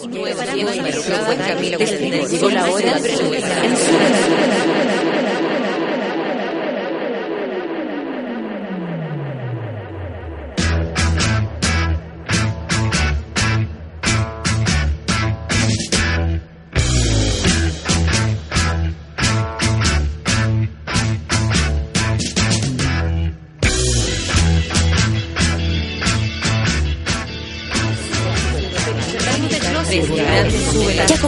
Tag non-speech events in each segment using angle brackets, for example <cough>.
Hora Ya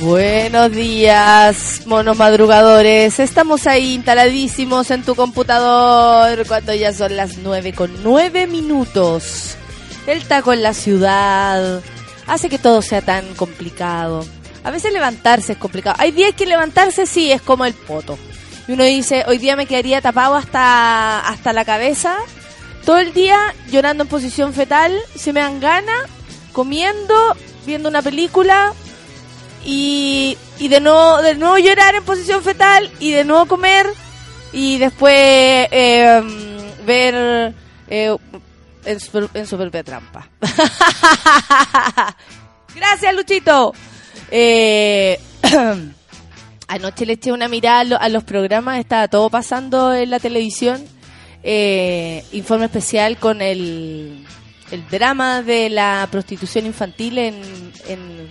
Buenos días, monos madrugadores. Estamos ahí instaladísimos en tu computador cuando ya son las nueve con nueve minutos. El taco en la ciudad hace que todo sea tan complicado. A veces levantarse es complicado. Hay días que levantarse sí es como el poto. Y uno dice, hoy día me quedaría tapado hasta, hasta la cabeza. Todo el día llorando en posición fetal, se me dan ganas, comiendo, viendo una película, y, y de nuevo de nuevo llorar en posición fetal y de nuevo comer y después eh, ver eh, en, su, en trampa. <laughs> Gracias, Luchito. Eh, <clears throat> anoche le eché una mirada a los programas, estaba todo pasando en la televisión. Eh, informe especial con el, el drama de la prostitución infantil en, en,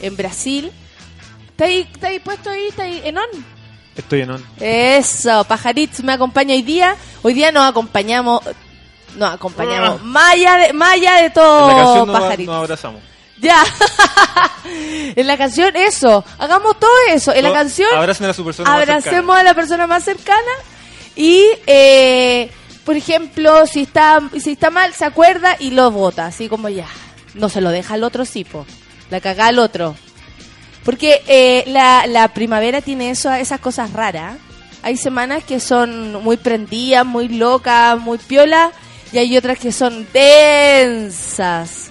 en Brasil. ¿Está ahí, ¿Está ahí puesto ahí? ¿Está ahí en on? Estoy en on. Eso, Pajaritz me acompaña hoy día. Hoy día nos acompañamos, nos acompañamos, más allá de, más allá de En la todo, canción nos, Pajaritz. nos abrazamos. Ya. <laughs> en la canción, eso. Hagamos todo eso. En la canción, abracen a su persona más abracemos a la persona más cercana. Y, eh, por ejemplo, si está, si está mal, se acuerda y lo vota. Así como ya. No se lo deja al otro, sí, po. La caga al otro. Porque eh, la, la primavera tiene eso, esas cosas raras. Hay semanas que son muy prendidas, muy locas, muy piola. Y hay otras que son densas.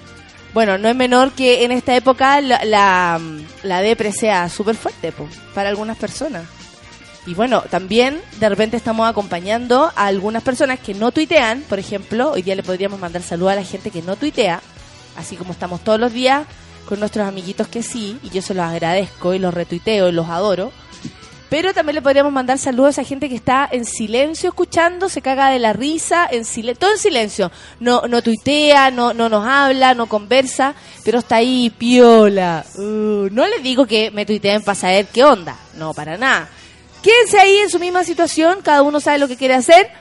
Bueno, no es menor que en esta época la, la, la depre sea súper fuerte po, para algunas personas. Y bueno, también de repente estamos acompañando a algunas personas que no tuitean, por ejemplo, hoy día le podríamos mandar saludos a la gente que no tuitea, así como estamos todos los días con nuestros amiguitos que sí, y yo se los agradezco y los retuiteo y los adoro. Pero también le podríamos mandar saludos a esa gente que está en silencio escuchando, se caga de la risa, en silencio, todo en silencio. No, no tuitea, no, no nos habla, no conversa, pero está ahí piola. Uh, no les digo que me tuiteen para saber qué onda, no, para nada. Quédense ahí en su misma situación, cada uno sabe lo que quiere hacer,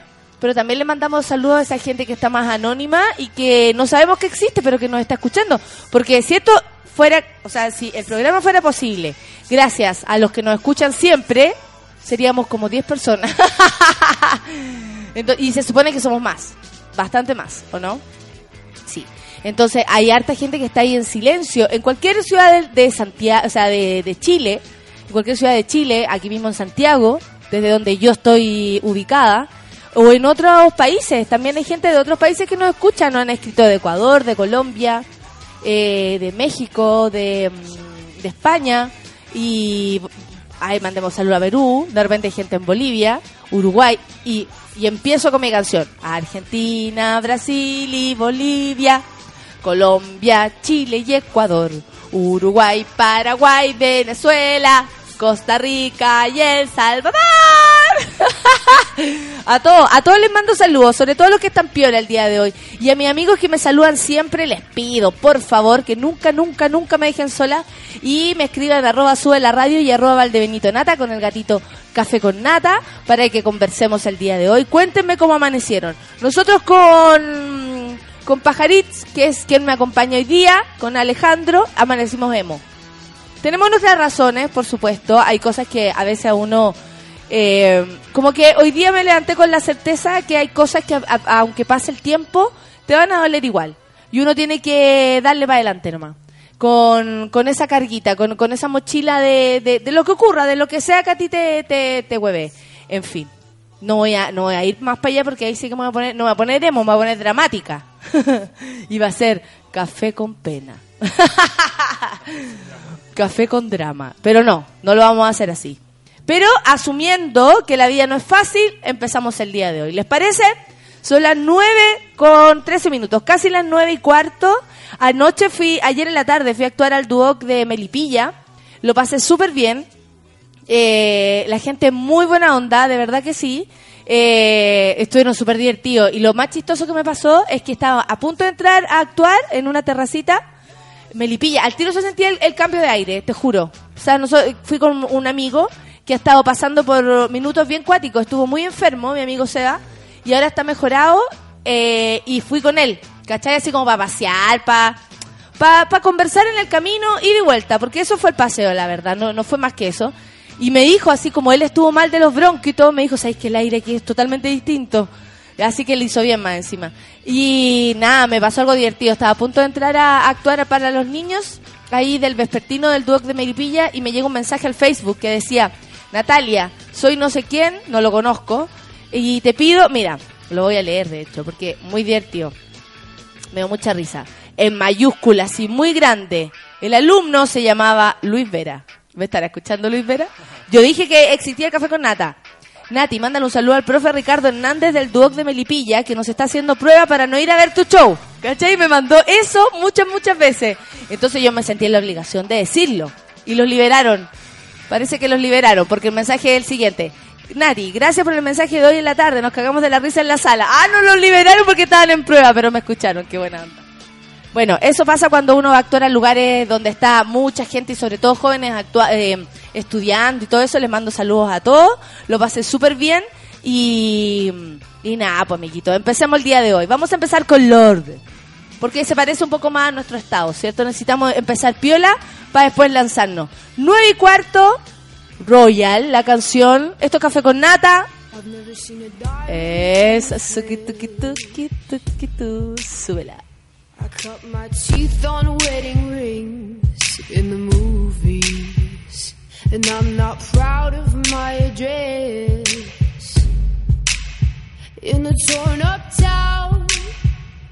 pero también le mandamos saludos a esa gente que está más anónima y que no sabemos que existe, pero que nos está escuchando. Porque si esto fuera, o sea, si el programa fuera posible, gracias a los que nos escuchan siempre, seríamos como 10 personas. <laughs> Y se supone que somos más, bastante más, ¿o no? Sí. Entonces hay harta gente que está ahí en silencio. En cualquier ciudad de, de Santiago, o sea, de, de Chile, en cualquier ciudad de Chile, aquí mismo en Santiago, desde donde yo estoy ubicada, o en otros países, también hay gente de otros países que nos escuchan, nos han escrito de Ecuador, de Colombia, eh, de México, de, mm, de España, y ahí mandemos saludos a Perú, de repente hay gente en Bolivia, Uruguay, y, y empiezo con mi canción. Argentina, Brasil y Bolivia, Colombia, Chile y Ecuador, Uruguay, Paraguay, Venezuela, Costa Rica y El Salvador. <laughs> a todos, a todos les mando saludos, sobre todo a los que están piola el día de hoy. Y a mis amigos que me saludan siempre, les pido, por favor, que nunca, nunca, nunca me dejen sola y me escriban arroba sube la radio y arroba valdebenito nata con el gatito café con nata para que conversemos el día de hoy. Cuéntenme cómo amanecieron. Nosotros con, con Pajaritz, que es quien me acompaña hoy día, con Alejandro, amanecimos emo. Tenemos nuestras razones, por supuesto. Hay cosas que a veces a uno... eh, como que hoy día me levanté con la certeza que hay cosas que aunque pase el tiempo, te van a doler igual. Y uno tiene que darle para adelante nomás. con, con esa carguita, con, con esa mochila de, de, de lo que ocurra, de lo que sea que a ti te, te, te hueve. En fin, no voy, a, no voy a ir más para allá porque ahí sí que me voy a poner, no me voy a poner emo, me voy a poner dramática. <laughs> y va a ser café con pena. <laughs> café con drama. Pero no, no lo vamos a hacer así. Pero asumiendo que la vida no es fácil, empezamos el día de hoy. ¿Les parece? Son las 9 con 13 minutos, casi las 9 y cuarto. Anoche fui, ayer en la tarde fui a actuar al Duoc de Melipilla. Lo pasé súper bien. Eh, la gente muy buena onda, de verdad que sí. Eh, estuvieron súper divertidos. Y lo más chistoso que me pasó es que estaba a punto de entrar a actuar en una terracita. Melipilla, al tiro se sentía el, el cambio de aire, te juro. O sea, no fui con un amigo que ha estado pasando por minutos bien cuáticos. Estuvo muy enfermo, mi amigo Seba, y ahora está mejorado. eh, y fui con él, ¿cachai? Así como para pasear, para para conversar en el camino, ida y vuelta, porque eso fue el paseo, la verdad, no, no fue más que eso. Y me dijo, así como él estuvo mal de los bronquitos, me dijo, ¿sabes que el aire aquí es totalmente distinto? Así que le hizo bien más encima. Y nada, me pasó algo divertido. Estaba a punto de entrar a actuar para los niños, ahí del vespertino del Duoc de Meripilla, y me llegó un mensaje al Facebook que decía, Natalia, soy no sé quién, no lo conozco, y te pido, mira, lo voy a leer de hecho, porque muy divertido me dio mucha risa. En mayúsculas y muy grande. El alumno se llamaba Luis Vera. ¿Me estará escuchando Luis Vera? Yo dije que existía el café con nata. Nati, mándale un saludo al profe Ricardo Hernández del Duoc de Melipilla, que nos está haciendo prueba para no ir a ver tu show. ¿Cachai? Me mandó eso muchas, muchas veces. Entonces yo me sentí en la obligación de decirlo. Y los liberaron. Parece que los liberaron, porque el mensaje es el siguiente. Nati, gracias por el mensaje de hoy en la tarde. Nos cagamos de la risa en la sala. Ah, no los liberaron porque estaban en prueba, pero me escucharon. Qué buena onda. Bueno, eso pasa cuando uno va a actuar en lugares donde está mucha gente y sobre todo jóvenes actua- eh, estudiando y todo eso. Les mando saludos a todos. Lo pasé súper bien. Y, y nada, pues amiguitos, empecemos el día de hoy. Vamos a empezar con Lord. Porque se parece un poco más a nuestro estado, ¿cierto? Necesitamos empezar piola para después lanzarnos. Nueve y cuarto, Royal, la canción. Esto es café con nata. Tu, súbela. I cut my teeth on wedding rings in the movies, and I'm not proud of my address. In a torn up town,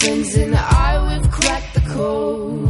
Friends and I, we've cracked the code.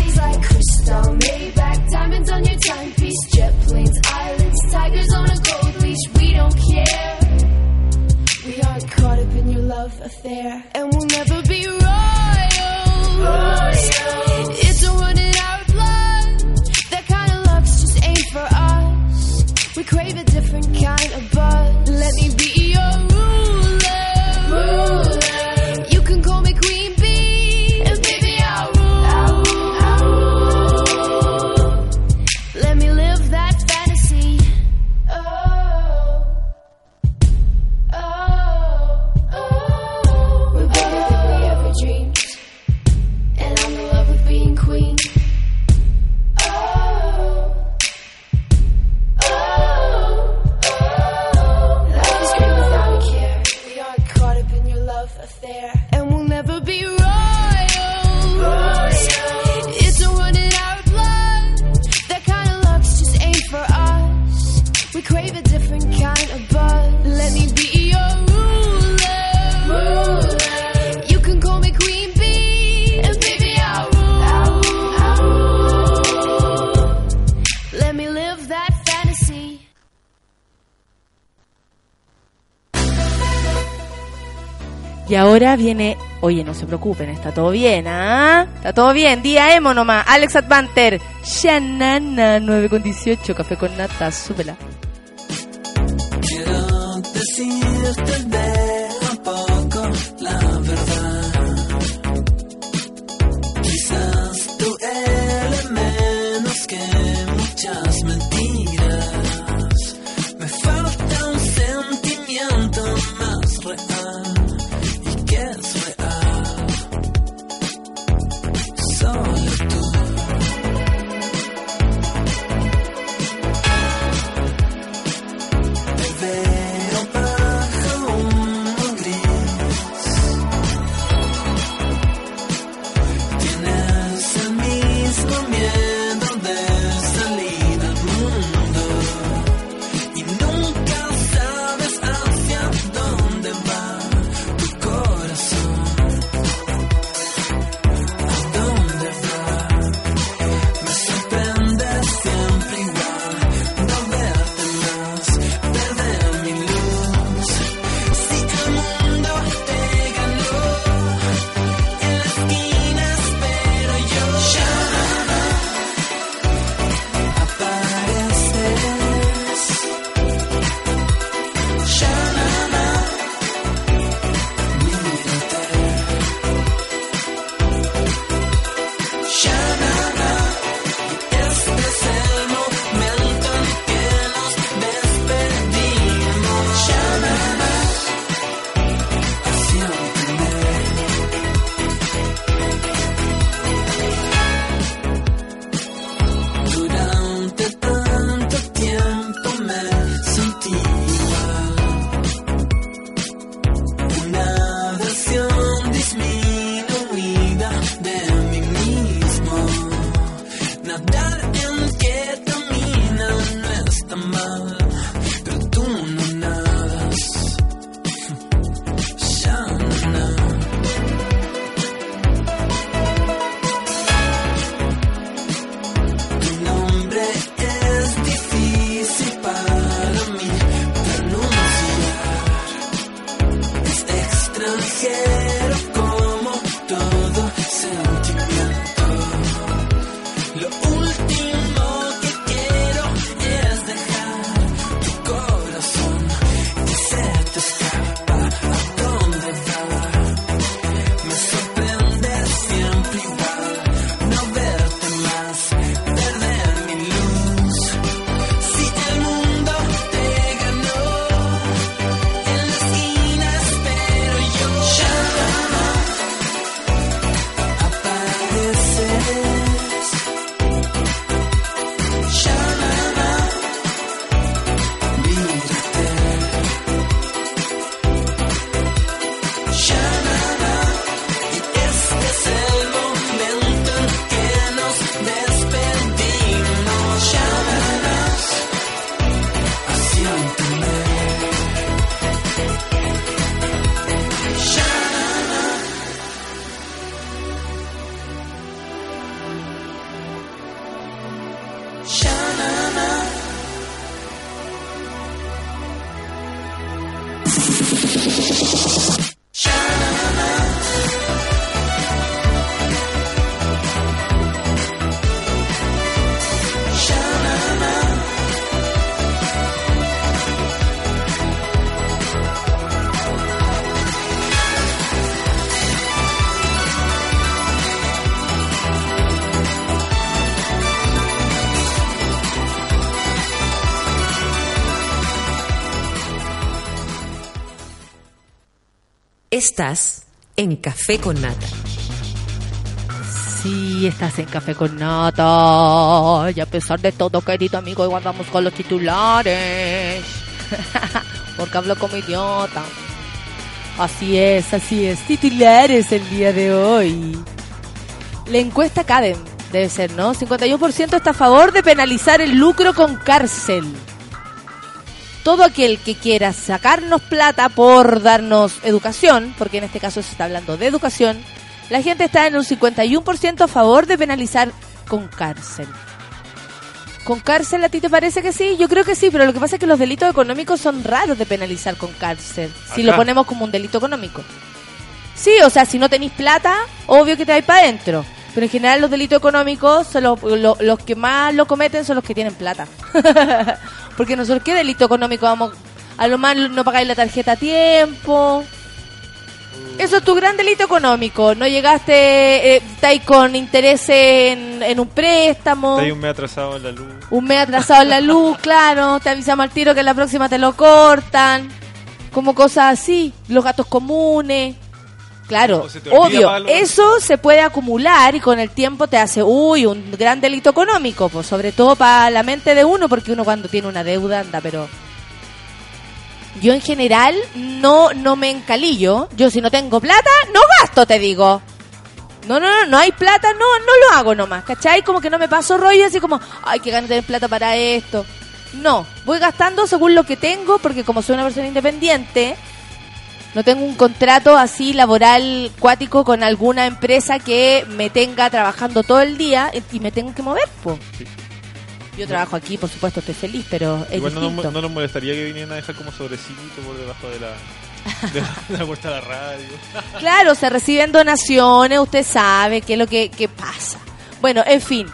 crystal, Maybach, diamonds on your timepiece, jet planes, islands, tigers on a gold leash. We don't care. We aren't caught up in your love affair, and we'll never be royals. It's Y ahora viene, oye, no se preocupen, está todo bien, ¿ah? Está todo bien, día emo nomás, Alex Advanter, Shanana 9 con 18, café con nata, súbela. Quiero Estás en Café con Nata. Sí, estás en Café con Nata. Y a pesar de todo, querido amigo, hoy andamos con los titulares. <laughs> Porque hablo como idiota. Así es, así es. Titulares el día de hoy. La encuesta Cadem, debe ser, ¿no? 51% está a favor de penalizar el lucro con cárcel. Todo aquel que quiera sacarnos plata por darnos educación, porque en este caso se está hablando de educación, la gente está en un 51% a favor de penalizar con cárcel. ¿Con cárcel a ti te parece que sí? Yo creo que sí, pero lo que pasa es que los delitos económicos son raros de penalizar con cárcel, si lo ponemos como un delito económico. Sí, o sea, si no tenéis plata, obvio que te vais para adentro. Pero en general los delitos económicos, son los, lo- los que más lo cometen son los que tienen plata. <laughs> Porque nosotros, ¿qué delito económico vamos? A lo más no pagáis la tarjeta a tiempo. Eso es tu gran delito económico. No llegaste, eh, estáis con interés en, en un préstamo. Está ahí un mes atrasado en la luz. Un mes atrasado en la luz, <laughs> claro. Te avisamos al tiro que la próxima te lo cortan. Como cosas así. Los gatos comunes. Claro, obvio. Eso se puede acumular y con el tiempo te hace, uy, un gran delito económico. Pues sobre todo para la mente de uno, porque uno cuando tiene una deuda anda, pero. Yo en general no, no me encalillo. Yo si no tengo plata, no gasto, te digo. No, no, no, no hay plata, no, no lo hago nomás, ¿cachai? Como que no me paso rollo así como, ay, que ganas de tener plata para esto. No, voy gastando según lo que tengo, porque como soy una persona independiente, no tengo un contrato así laboral cuático con alguna empresa que me tenga trabajando todo el día y me tengo que mover. Sí. Yo trabajo aquí, por supuesto, estoy feliz, pero es Igual no nos, distinto. no nos molestaría que vinieran a dejar como sobrecito por debajo de la, de la, de la puerta de la radio. Claro, se reciben donaciones, usted sabe qué es lo que, que pasa. Bueno, en fin.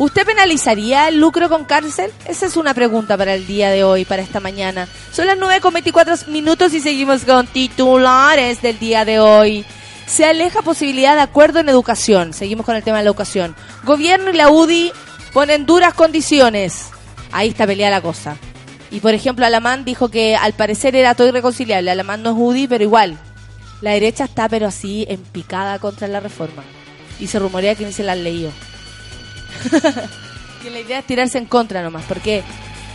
¿Usted penalizaría el lucro con cárcel? Esa es una pregunta para el día de hoy, para esta mañana. Son las 9 con 24 minutos y seguimos con titulares del día de hoy. Se aleja posibilidad de acuerdo en educación. Seguimos con el tema de la educación. Gobierno y la UDI ponen duras condiciones. Ahí está peleada la cosa. Y por ejemplo, Alamán dijo que al parecer era todo irreconciliable. Alamán no es UDI, pero igual. La derecha está pero así en picada contra la reforma. Y se rumorea que ni se la han leído. <laughs> que la idea es tirarse en contra nomás. Porque,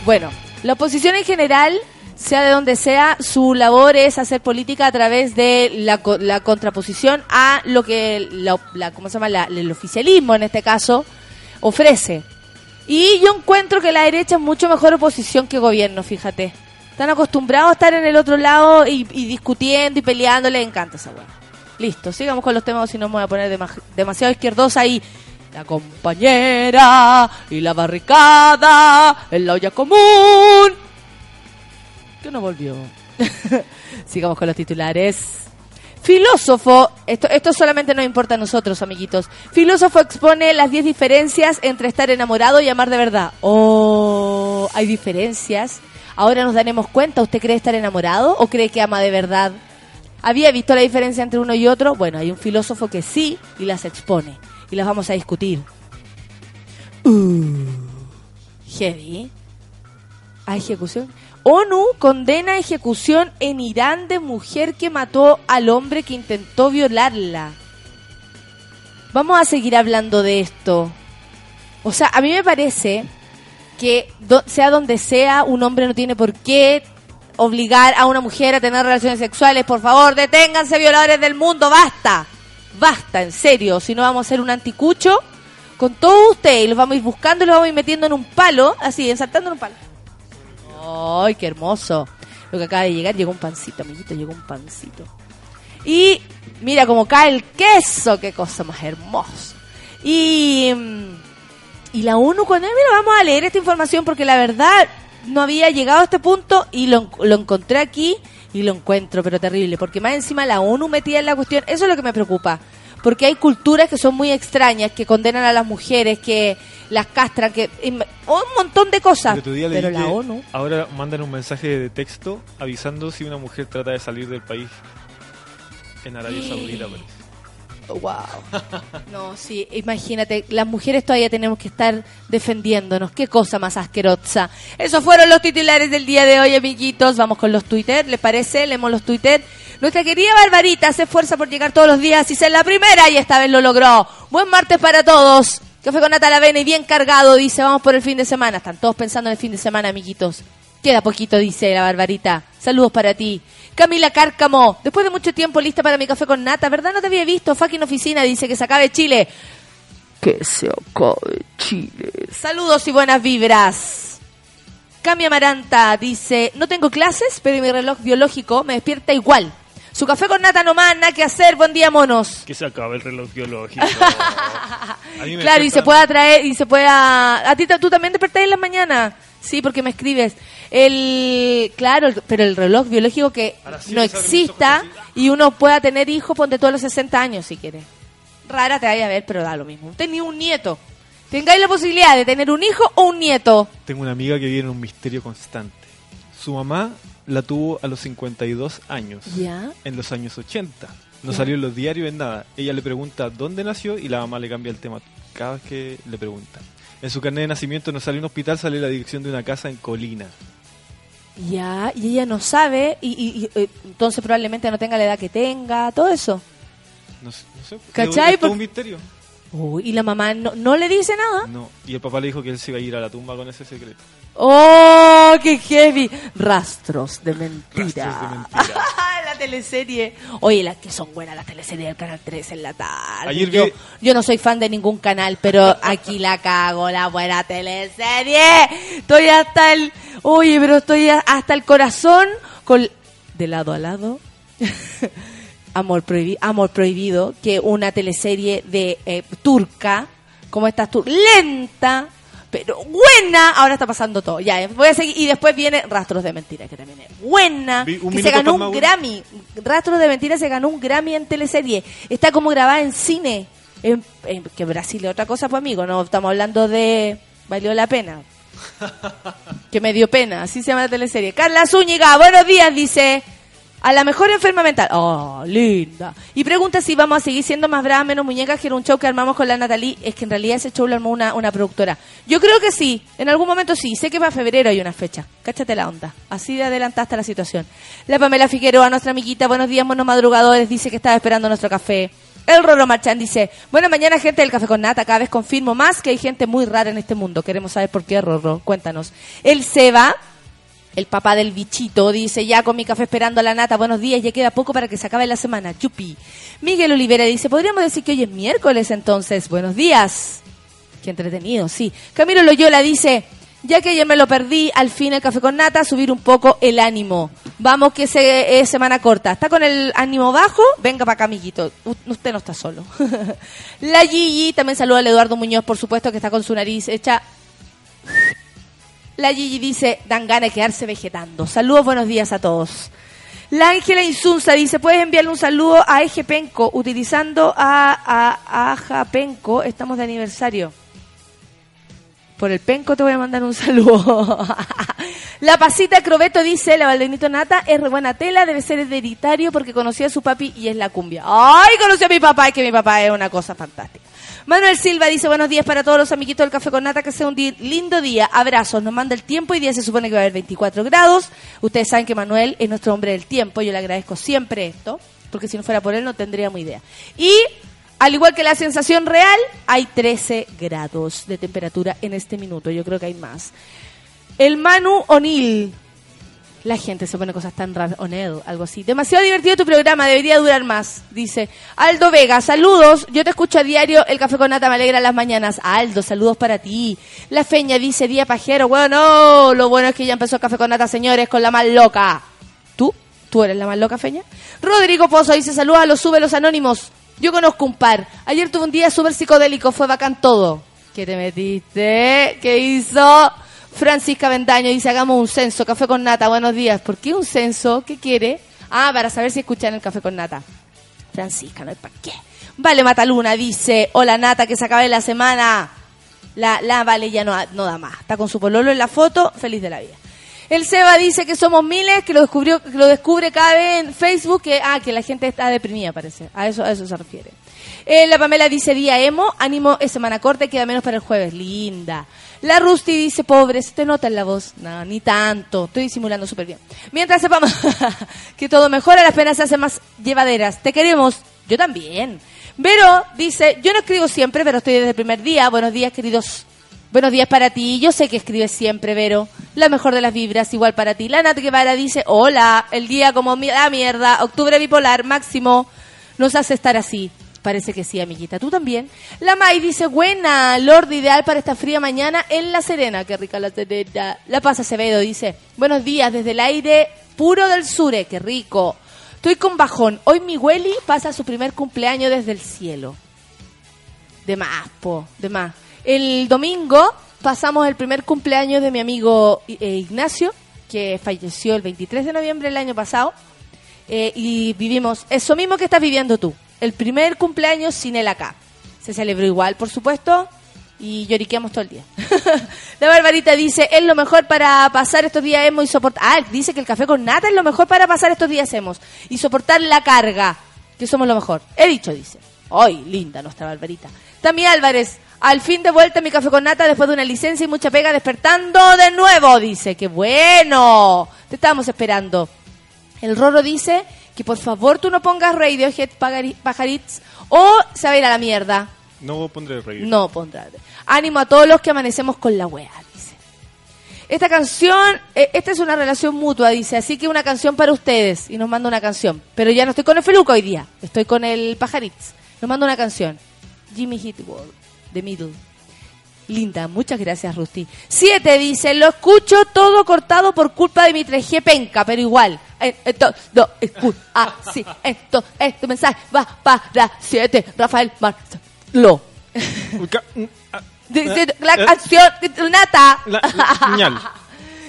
bueno, la oposición en general, sea de donde sea, su labor es hacer política a través de la, la contraposición a lo que la, la- ¿cómo se llama? La- el oficialismo en este caso ofrece. Y yo encuentro que la derecha es mucho mejor oposición que gobierno, fíjate. Están acostumbrados a estar en el otro lado y, y discutiendo y peleando, les encanta esa weá. Listo, sigamos con los temas, si no me voy a poner dema- demasiado izquierdosa ahí. La compañera y la barricada en la olla común. Que no volvió. <laughs> sigamos con los titulares. Filósofo, esto, esto solamente nos importa a nosotros, amiguitos. Filósofo expone las 10 diferencias entre estar enamorado y amar de verdad. Oh, hay diferencias. Ahora nos daremos cuenta, ¿usted cree estar enamorado o cree que ama de verdad? ¿Había visto la diferencia entre uno y otro? Bueno, hay un filósofo que sí y las expone. Y las vamos a discutir. Uh, heavy. ¿A ejecución? ONU condena ejecución en Irán de mujer que mató al hombre que intentó violarla. Vamos a seguir hablando de esto. O sea, a mí me parece que do- sea donde sea, un hombre no tiene por qué obligar a una mujer a tener relaciones sexuales. Por favor, deténganse violadores del mundo, basta. Basta, en serio. Si no vamos a hacer un anticucho con todos ustedes y los vamos a ir buscando y los vamos a ir metiendo en un palo, así, ensartando en un palo. ¡Ay, qué hermoso! Lo que acaba de llegar, llegó un pancito, amiguito, llegó un pancito. Y mira cómo cae el queso, qué cosa más hermosa. Y, mm, y la ONU con él, mira, vamos a leer esta información porque la verdad no había llegado a este punto y lo, lo encontré aquí y lo encuentro, pero terrible, porque más encima la ONU metida en la cuestión, eso es lo que me preocupa. Porque hay culturas que son muy extrañas, que condenan a las mujeres, que las castran, que un montón de cosas. El otro día leí Pero la ONU, Ahora mandan un mensaje de texto avisando si una mujer trata de salir del país. En Arabia Saudita, parece. Wow. <laughs> No, sí, imagínate, las mujeres todavía tenemos que estar defendiéndonos. Qué cosa más asquerosa. Esos fueron los titulares del día de hoy, amiguitos. Vamos con los Twitter, ¿les parece? Leemos los Twitter. Nuestra querida Barbarita se esfuerza por llegar todos los días y ser la primera y esta vez lo logró. Buen martes para todos. Café con Nata la Avena y bien cargado, dice, vamos por el fin de semana. Están todos pensando en el fin de semana, amiguitos. Queda poquito, dice la Barbarita. Saludos para ti. Camila Cárcamo, después de mucho tiempo lista para mi café con nata, ¿verdad? No te había visto. Fucking oficina dice que se acabe Chile. Que se acabe Chile. Saludos y buenas vibras. Cami Amaranta dice, no tengo clases, pero mi reloj biológico me despierta igual. Su café con nata nomás, nada que hacer. Buen día, monos. Que se acabe el reloj biológico. <laughs> A mí me Claro, y se puede atraer, y se puede... A, ti tú también despertás en las mañanas. Sí, porque me escribes. El, claro, pero el reloj biológico que sí no exista y uno pueda tener hijos, ponte todos los 60 años si quieres. Rara te vaya a ver, pero da lo mismo. Tenía un nieto. Tengáis la posibilidad de tener un hijo o un nieto. Tengo una amiga que vive en un misterio constante. Su mamá la tuvo a los 52 años. Ya. En los años 80. No Ya. salió en los diarios en nada. Ella le pregunta dónde nació y la mamá le cambia el tema cada vez que le pregunta. En su carnet de nacimiento no sale un hospital, sale la dirección de una casa en Colina. Ya, y ella no sabe, y, y- y, eh, entonces probablemente no tenga la edad que tenga, todo eso. No, sé- no sé. ¿Cachai? Es todo un misterio. Uy, y la mamá no, no le dice nada. No. Y el papá le dijo que él se iba a ir a la tumba con ese secreto. ¡Oh, qué heavy! Rastros de mentira. Rastros de <laughs> mentira. la teleserie. Oye, las que son buenas las teleseries del Canal 3 en la tarde. Ayer yo, vi- yo no soy fan de ningún canal, pero aquí la cago, la buena teleserie. Estoy hasta el... Oye, pero estoy hasta el corazón con... De lado a lado. <laughs> Amor, prohibi- Amor Prohibido, que una teleserie de eh, turca, como estas tur lenta, pero buena. Ahora está pasando todo. Ya, eh, voy a seguir. Y después viene Rastros de Mentira, que también es buena. Un que se ganó un. Grammy. Rastros de Mentira se ganó un Grammy en teleserie. Está como grabada en cine. En- en- que Brasil es otra cosa, pues amigo. No estamos hablando de. Valió la pena. <laughs> que me dio pena. Así se llama la teleserie. Carla Zúñiga, buenos días, dice. A la mejor enferma mental. Oh, linda. Y pregunta si vamos a seguir siendo más bravas, menos muñecas, que era un show que armamos con la Natalie. Es que en realidad ese show lo armó una, una productora. Yo creo que sí. En algún momento sí. Sé que para febrero hay una fecha. Cáchate la onda. Así de adelantaste la situación. La Pamela Figueroa, nuestra amiguita. Buenos días, buenos madrugadores. Dice que estaba esperando nuestro café. El Roro Marchán dice, buena mañana gente del Café con Nata, cada vez confirmo más que hay gente muy rara en este mundo. Queremos saber por qué, Roro, cuéntanos. El Seba, el papá del bichito dice, ya con mi café esperando a la nata, buenos días, ya queda poco para que se acabe la semana, chupi. Miguel Olivera dice, podríamos decir que hoy es miércoles entonces, buenos días. Qué entretenido, sí. Camilo Loyola dice, ya que ayer me lo perdí, al fin el café con nata, subir un poco el ánimo. Vamos que se, es semana corta. ¿Está con el ánimo bajo? Venga para acá, amiguito. Usted no está solo. <laughs> la Gigi, también saluda al Eduardo Muñoz, por supuesto, que está con su nariz hecha la Gigi dice, dan ganas de quedarse vegetando. Saludos, buenos días a todos. La Ángela Insunza dice, puedes enviarle un saludo a Eje Penco, utilizando a, a, a Aja Penco, estamos de aniversario. Por el penco te voy a mandar un saludo. <laughs> la pasita Crobeto dice, la Valdenito Nata es re buena tela, debe ser hereditario porque conocí a su papi y es la cumbia. ¡Ay, conocí a mi papá! Es que mi papá es una cosa fantástica. Manuel Silva dice, buenos días para todos los amiguitos del Café con Nata, que sea un lindo día. Abrazos, nos manda el tiempo y día se supone que va a haber 24 grados. Ustedes saben que Manuel es nuestro hombre del tiempo, yo le agradezco siempre esto, porque si no fuera por él no tendríamos idea. Y al igual que la sensación real, hay 13 grados de temperatura en este minuto. Yo creo que hay más. El Manu O'Neill. La gente se pone cosas tan raras. O'Neill, algo así. Demasiado divertido tu programa, debería durar más. Dice Aldo Vega, saludos. Yo te escucho a diario. El café con nata me alegra las mañanas. Aldo, saludos para ti. La Feña dice, día pajero. Bueno, lo bueno es que ya empezó el café con nata, señores, con la más loca. ¿Tú? ¿Tú eres la más loca, Feña? Rodrigo Pozo dice, saludos a los sube los anónimos. Yo conozco un par. Ayer tuve un día súper psicodélico, fue bacán todo. ¿Qué te metiste? ¿Qué hizo? Francisca Vendaño dice, hagamos un censo, café con nata, buenos días. ¿Por qué un censo? ¿Qué quiere? Ah, para saber si escuchan el café con nata. Francisca, no hay para qué. Vale Mataluna dice, hola Nata, que se acabe la semana. La, la Vale ya no, no da más. Está con su pololo en la foto, feliz de la vida. El Seba dice que somos miles, que lo descubrió, que lo descubre cada vez en Facebook, que ah, que la gente está deprimida, parece. A eso, a eso se refiere. Eh, la Pamela dice día emo, ánimo es semana corta queda menos para el jueves. Linda. La Rusty dice, pobre, se te nota en la voz. No, ni tanto. Estoy disimulando súper bien. Mientras sepamos <laughs> que todo mejora, las penas se hacen más llevaderas. Te queremos. Yo también. Vero dice, yo no escribo siempre, pero estoy desde el primer día. Buenos días, queridos Buenos días para ti. Yo sé que escribes siempre, Vero. La mejor de las vibras, igual para ti. La Nat Guevara dice, hola, el día como la mierda, octubre bipolar, máximo, nos hace estar así. Parece que sí, amiguita. ¿Tú también? La May dice, buena, Lord ideal para esta fría mañana en La Serena. Qué rica La Serena. La Paz Acevedo dice, buenos días desde el aire puro del sure. Qué rico. Estoy con bajón. Hoy mi Welly pasa su primer cumpleaños desde el cielo. De más, po, de más. El domingo pasamos el primer cumpleaños de mi amigo eh, Ignacio, que falleció el 23 de noviembre del año pasado. Eh, y vivimos eso mismo que estás viviendo tú. El primer cumpleaños sin él acá. Se celebró igual, por supuesto, y lloriqueamos todo el día. <laughs> La Barbarita dice, es lo mejor para pasar estos días hemos y soportar... Ah, dice que el café con nata es lo mejor para pasar estos días hemos. Y soportar la carga, que somos lo mejor. He dicho, dice. Ay, linda nuestra Barbarita. Tami Álvarez, al fin de vuelta mi café con nata después de una licencia y mucha pega despertando de nuevo, dice. ¡Qué bueno! Te estábamos esperando. El Roro dice que por favor tú no pongas Radiohead Pajarits o se va a ir a la mierda. No pondré reír. No pondrá. Ánimo a todos los que amanecemos con la wea, dice. Esta canción, eh, esta es una relación mutua, dice, así que una canción para ustedes. Y nos manda una canción. Pero ya no estoy con el Feluca hoy día, estoy con el Pajaritz. Nos manda una canción. Jimmy Hit World, The Middle. Linda, muchas gracias, Rusty. Siete dice, lo escucho todo cortado por culpa de mi 3G penca, pero igual. Eh, Esto, no, escucha, así, esto, este mensaje va para siete, Rafael Marcelo. Uca- mm, ah, eh, la eh, canción, nata. la- la- señal. <laughs>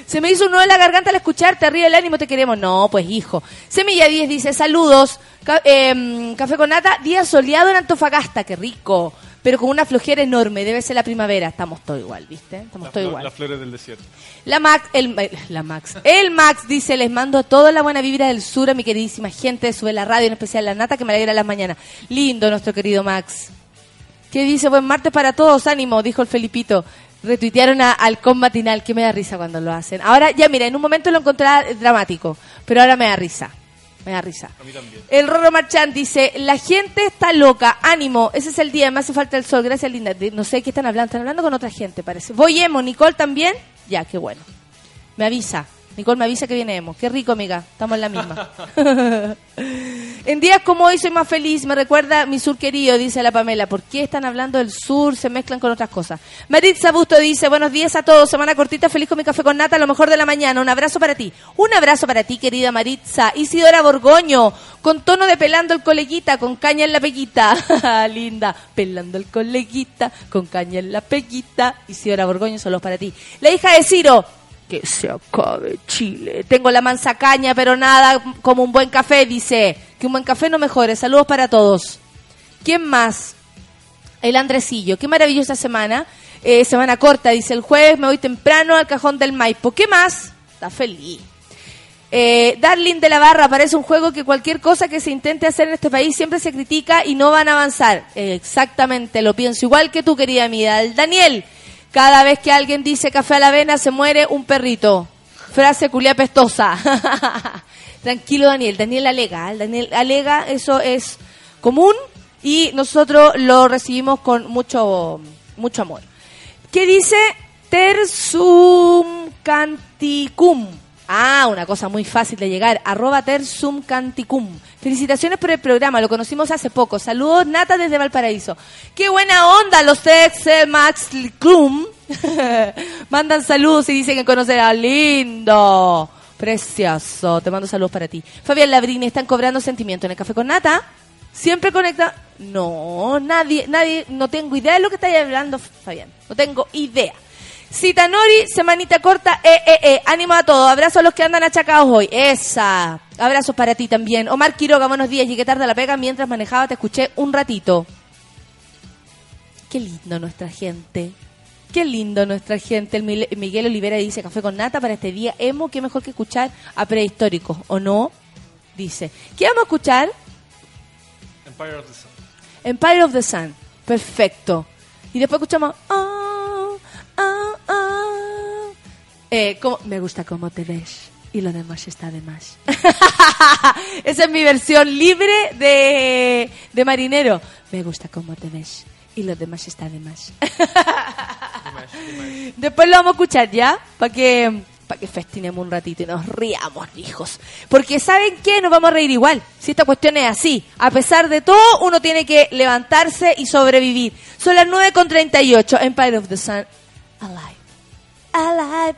Se me hizo un nudo en la garganta al escucharte, arriba el ánimo, te queremos. No, pues hijo. Semilla 10 dice, saludos, ca- em, café con nata, día soleado en Antofagasta, qué rico. Pero con una flojera enorme, debe ser la primavera. Estamos todo igual, ¿viste? Estamos todo igual. Las flores del desierto. La Max, el, eh, la Max, el Max dice, les mando toda la buena vibra del sur a mi queridísima gente, sube la radio, en especial la nata, que me alegra las mañanas. Lindo nuestro querido Max. ¿Qué dice? Buen martes para todos, ánimo, dijo el Felipito. Retuitearon a- al con matinal, que me da risa cuando lo hacen. Ahora, ya mira, en un momento lo encontré dramático, pero ahora me da risa. Me da risa. A mí también. El Roro Marchand dice, la gente está loca, ánimo, ese es el día, me hace falta el sol, gracias linda. No sé qué están hablando, están hablando con otra gente, parece. Voy Emo, Nicole también, ya, qué bueno. Me avisa, Nicole me avisa que viene Emo. Qué rico, amiga, estamos en la misma. <laughs> <laughs> en días como hoy soy más feliz, me recuerda mi sur querido, dice la Pamela. ¿Por qué están hablando del sur? Se mezclan con otras cosas. Maritza Busto dice, buenos días a todos, semana cortita, feliz con mi café con nata, lo mejor de la mañana. Un abrazo para ti. Un abrazo para ti, querida Maritza. Isidora Borgoño, con tono de pelando el coleguita, con caña en la peguita. <laughs> Linda, pelando el coleguita, con caña en la peguita. Isidora Borgoño, solo para ti. La hija de Ciro, que se acabe Chile. Tengo la mansa caña, pero nada como un buen café, dice. Que un buen café no mejore. Saludos para todos. ¿Quién más? El Andresillo. Qué maravillosa semana. Eh, semana corta, dice. El jueves me voy temprano al cajón del Maipo. ¿Qué más? Está feliz. Eh, Darling de la Barra parece un juego que cualquier cosa que se intente hacer en este país siempre se critica y no van a avanzar. Exactamente, lo pienso igual que tú, querida amiga. El Daniel, cada vez que alguien dice café a la avena se muere un perrito. Frase culia pestosa. <laughs> Tranquilo, Daniel. Daniel alega. El Daniel alega, eso es común y nosotros lo recibimos con mucho, mucho amor. ¿Qué dice? Tersum canticum. Ah, una cosa muy fácil de llegar. Arroba tersum canticum. Felicitaciones por el programa, lo conocimos hace poco. Saludos, Nata desde Valparaíso. ¡Qué buena onda los ex Max Clum! <laughs> Mandan saludos y dicen que conocen lindo. Precioso. Te mando saludos para ti. Fabián Labrini, ¿están cobrando sentimiento en el café con Nata? Siempre conecta. No, nadie, nadie, no tengo idea de lo que estáis hablando, Fabián. No tengo idea. Citanori, semanita corta, eh, eh, eh. Ánimo a todos. Abrazos a los que andan achacados hoy. Esa. Abrazos para ti también. Omar Quiroga, buenos días. Llegué tarde a la pega mientras manejaba, te escuché un ratito. Qué lindo nuestra gente. Qué lindo nuestra gente. El Miguel Olivera dice café con nata para este día. Emo, qué mejor que escuchar a prehistóricos, ¿o no? Dice. ¿Qué vamos a escuchar? Empire of the Sun. Empire of the Sun. Perfecto. Y después escuchamos. ah, Eh, como- me gusta cómo te ves. Y lo demás está de más. <laughs> Esa es mi versión libre de, de marinero. Me gusta cómo te ves. Y los demás está de más. <laughs> Después lo vamos a escuchar ya, para que para que festinemos un ratito y nos riamos, hijos. Porque ¿saben qué? Nos vamos a reír igual. Si esta cuestión es así. A pesar de todo, uno tiene que levantarse y sobrevivir. Son las 9.38. Empire of the Sun. Alive. Alive.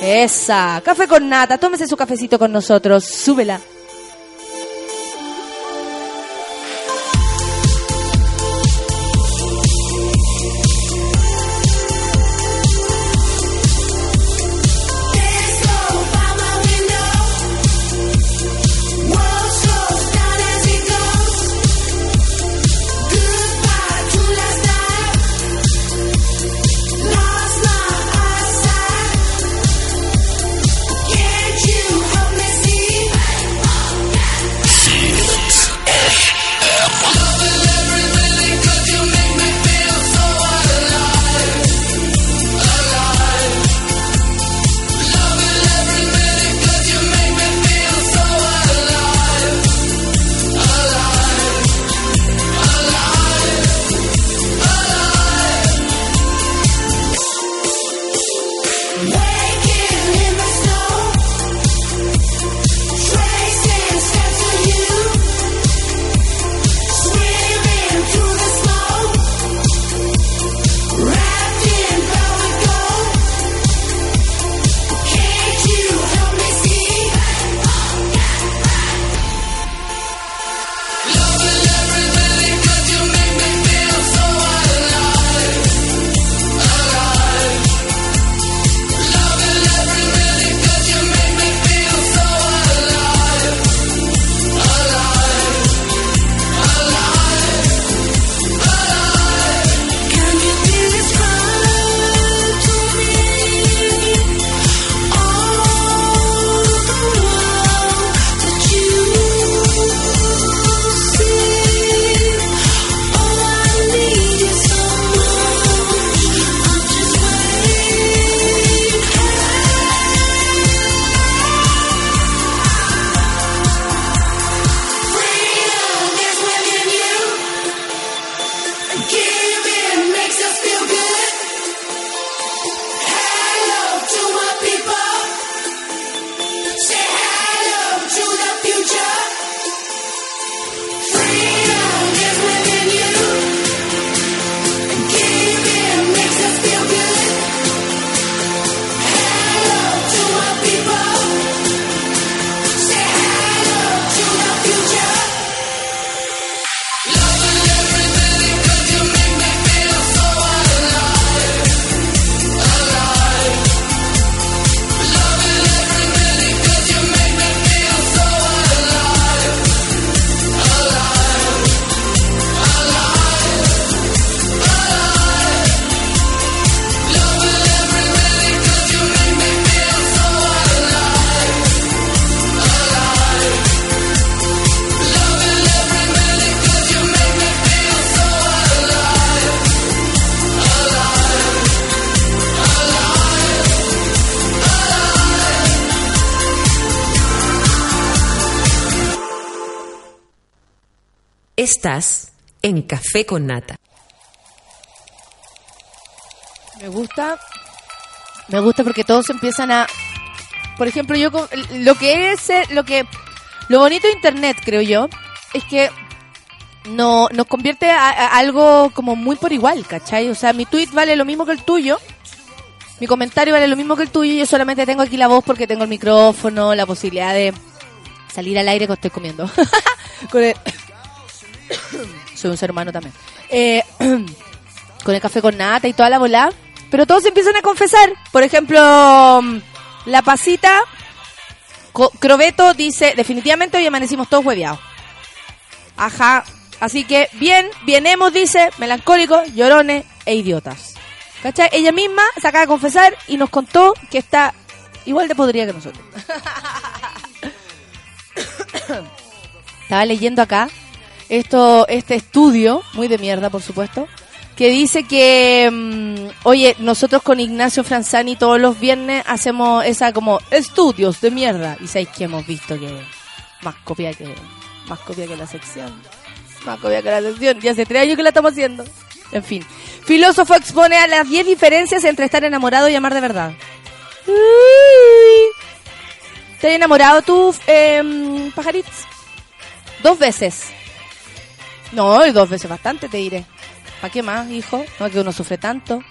Esa. Café con nata. Tómese su cafecito con nosotros. Súbela. Estás en Café con Nata. Me gusta. Me gusta porque todos empiezan a. Por ejemplo, yo lo que es eh, lo que lo bonito de internet, creo yo, es que no nos convierte a, algo como muy por igual, ¿cachai? O sea, mi tweet vale lo mismo que el tuyo. Mi comentario vale lo mismo que el tuyo yo solamente tengo aquí la voz porque tengo el micrófono, la posibilidad de salir al aire cuando estoy comiendo. <laughs> Con el- <coughs> Soy un ser humano también. Eh, <coughs> con el café con nata y toda la bola. Pero todos empiezan a confesar. Por ejemplo, mm, la pasita, Crobeto dice, definitivamente hoy amanecimos todos hueveados. Ajá. Así que bien, bienemos, dice, melancólicos, llorones e idiotas. ¿Cachai? Ella misma se acaba de confesar y nos contó que está igual de podrida que nosotros. <coughs> Estaba leyendo acá esto, este estudio, muy de mierda, por supuesto, que dice que, mm, oye, nosotros con Ignacio Franzani todos los viernes hacemos esa como estudios de mierda. Y sabéis que hemos visto que más copia que más copia que la sección. Más que la sesión. Ya hace tres años que la estamos haciendo. En fin. Filósofo expone a las 10 diferencias entre estar enamorado y amar de verdad. Uy. ¿Estás enamorado tú, eh, pajaritos? Dos veces. No, dos veces bastante, te diré. ¿Para qué más, hijo? No que uno sufre tanto.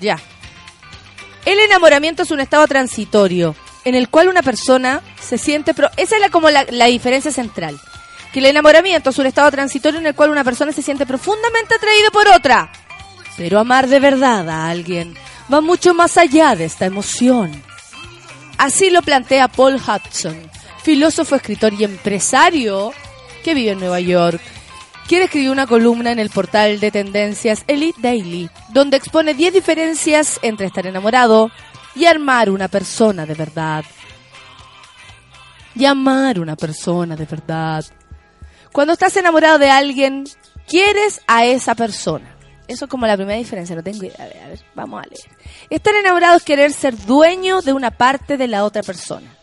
Ya. El enamoramiento es un estado transitorio en el cual una persona se siente... Pro Esa es la, como la, la diferencia central. Que el enamoramiento es un estado transitorio en el cual una persona se siente profundamente atraída por otra. Pero amar de verdad a alguien va mucho más allá de esta emoción. Así lo plantea Paul Hudson, filósofo, escritor y empresario que vive en Nueva York. Quien escribió una columna en el portal de tendencias Elite Daily, donde expone 10 diferencias entre estar enamorado y armar una persona de verdad. Y amar una persona de verdad. Cuando estás enamorado de alguien, quieres a esa persona. Eso es como la primera diferencia, no tengo idea. A ver, a ver, vamos a leer. Estar enamorado es querer ser dueño de una parte de la otra persona.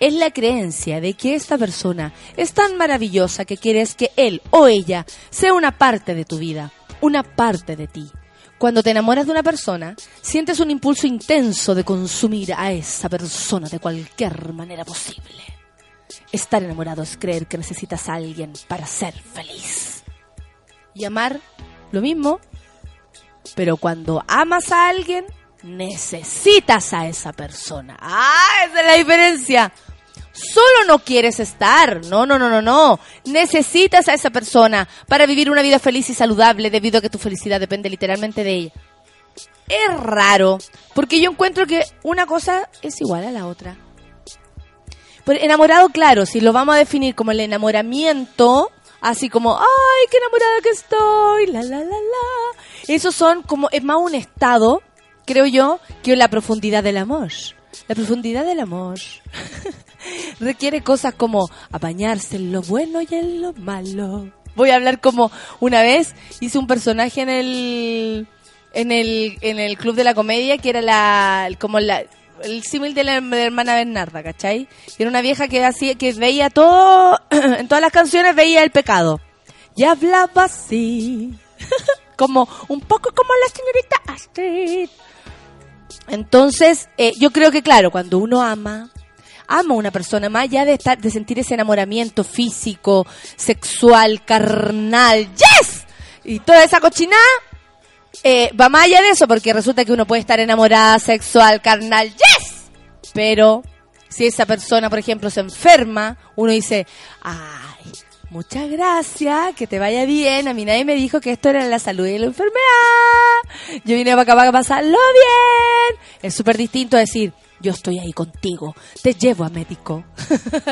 Es la creencia de que esta persona es tan maravillosa que quieres que él o ella sea una parte de tu vida, una parte de ti. Cuando te enamoras de una persona, sientes un impulso intenso de consumir a esa persona de cualquier manera posible. Estar enamorado es creer que necesitas a alguien para ser feliz. Y amar, lo mismo, pero cuando amas a alguien, necesitas a esa persona. ¡Ah! Esa es la diferencia. Solo no quieres estar. No, no, no, no, no. Necesitas a esa persona para vivir una vida feliz y saludable debido a que tu felicidad depende literalmente de ella. Es raro, porque yo encuentro que una cosa es igual a la otra. Pero enamorado, claro, si lo vamos a definir como el enamoramiento, así como, ay, qué enamorada que estoy, la, la, la, la. Esos son como, es más un estado, creo yo, que la profundidad del amor. La profundidad del amor <laughs> requiere cosas como apañarse en lo bueno y en lo malo. Voy a hablar como una vez hice un personaje en el en el en el club de la comedia que era la como la el símil de la, hermana Bernarda, ¿cachai? Era una vieja que hacía que veía todo <clears throat> en todas las canciones veía el pecado y hablaba así <laughs> como un poco como la señorita Astrid. Entonces, eh, yo creo que claro, cuando uno ama, ama a una persona, más allá de estar, de sentir ese enamoramiento físico, sexual, carnal, ¡yes! Y toda esa cochinada, eh, va más allá de eso, porque resulta que uno puede estar enamorada, sexual, carnal, ¡yes! Pero, si esa persona, por ejemplo, se enferma, uno dice, ay, muchas gracias, que te vaya bien, a mí nadie me dijo que esto era la salud y la enfermedad. Yo vine para acá para pasarlo bien. Es súper distinto decir, yo estoy ahí contigo, te llevo a médico.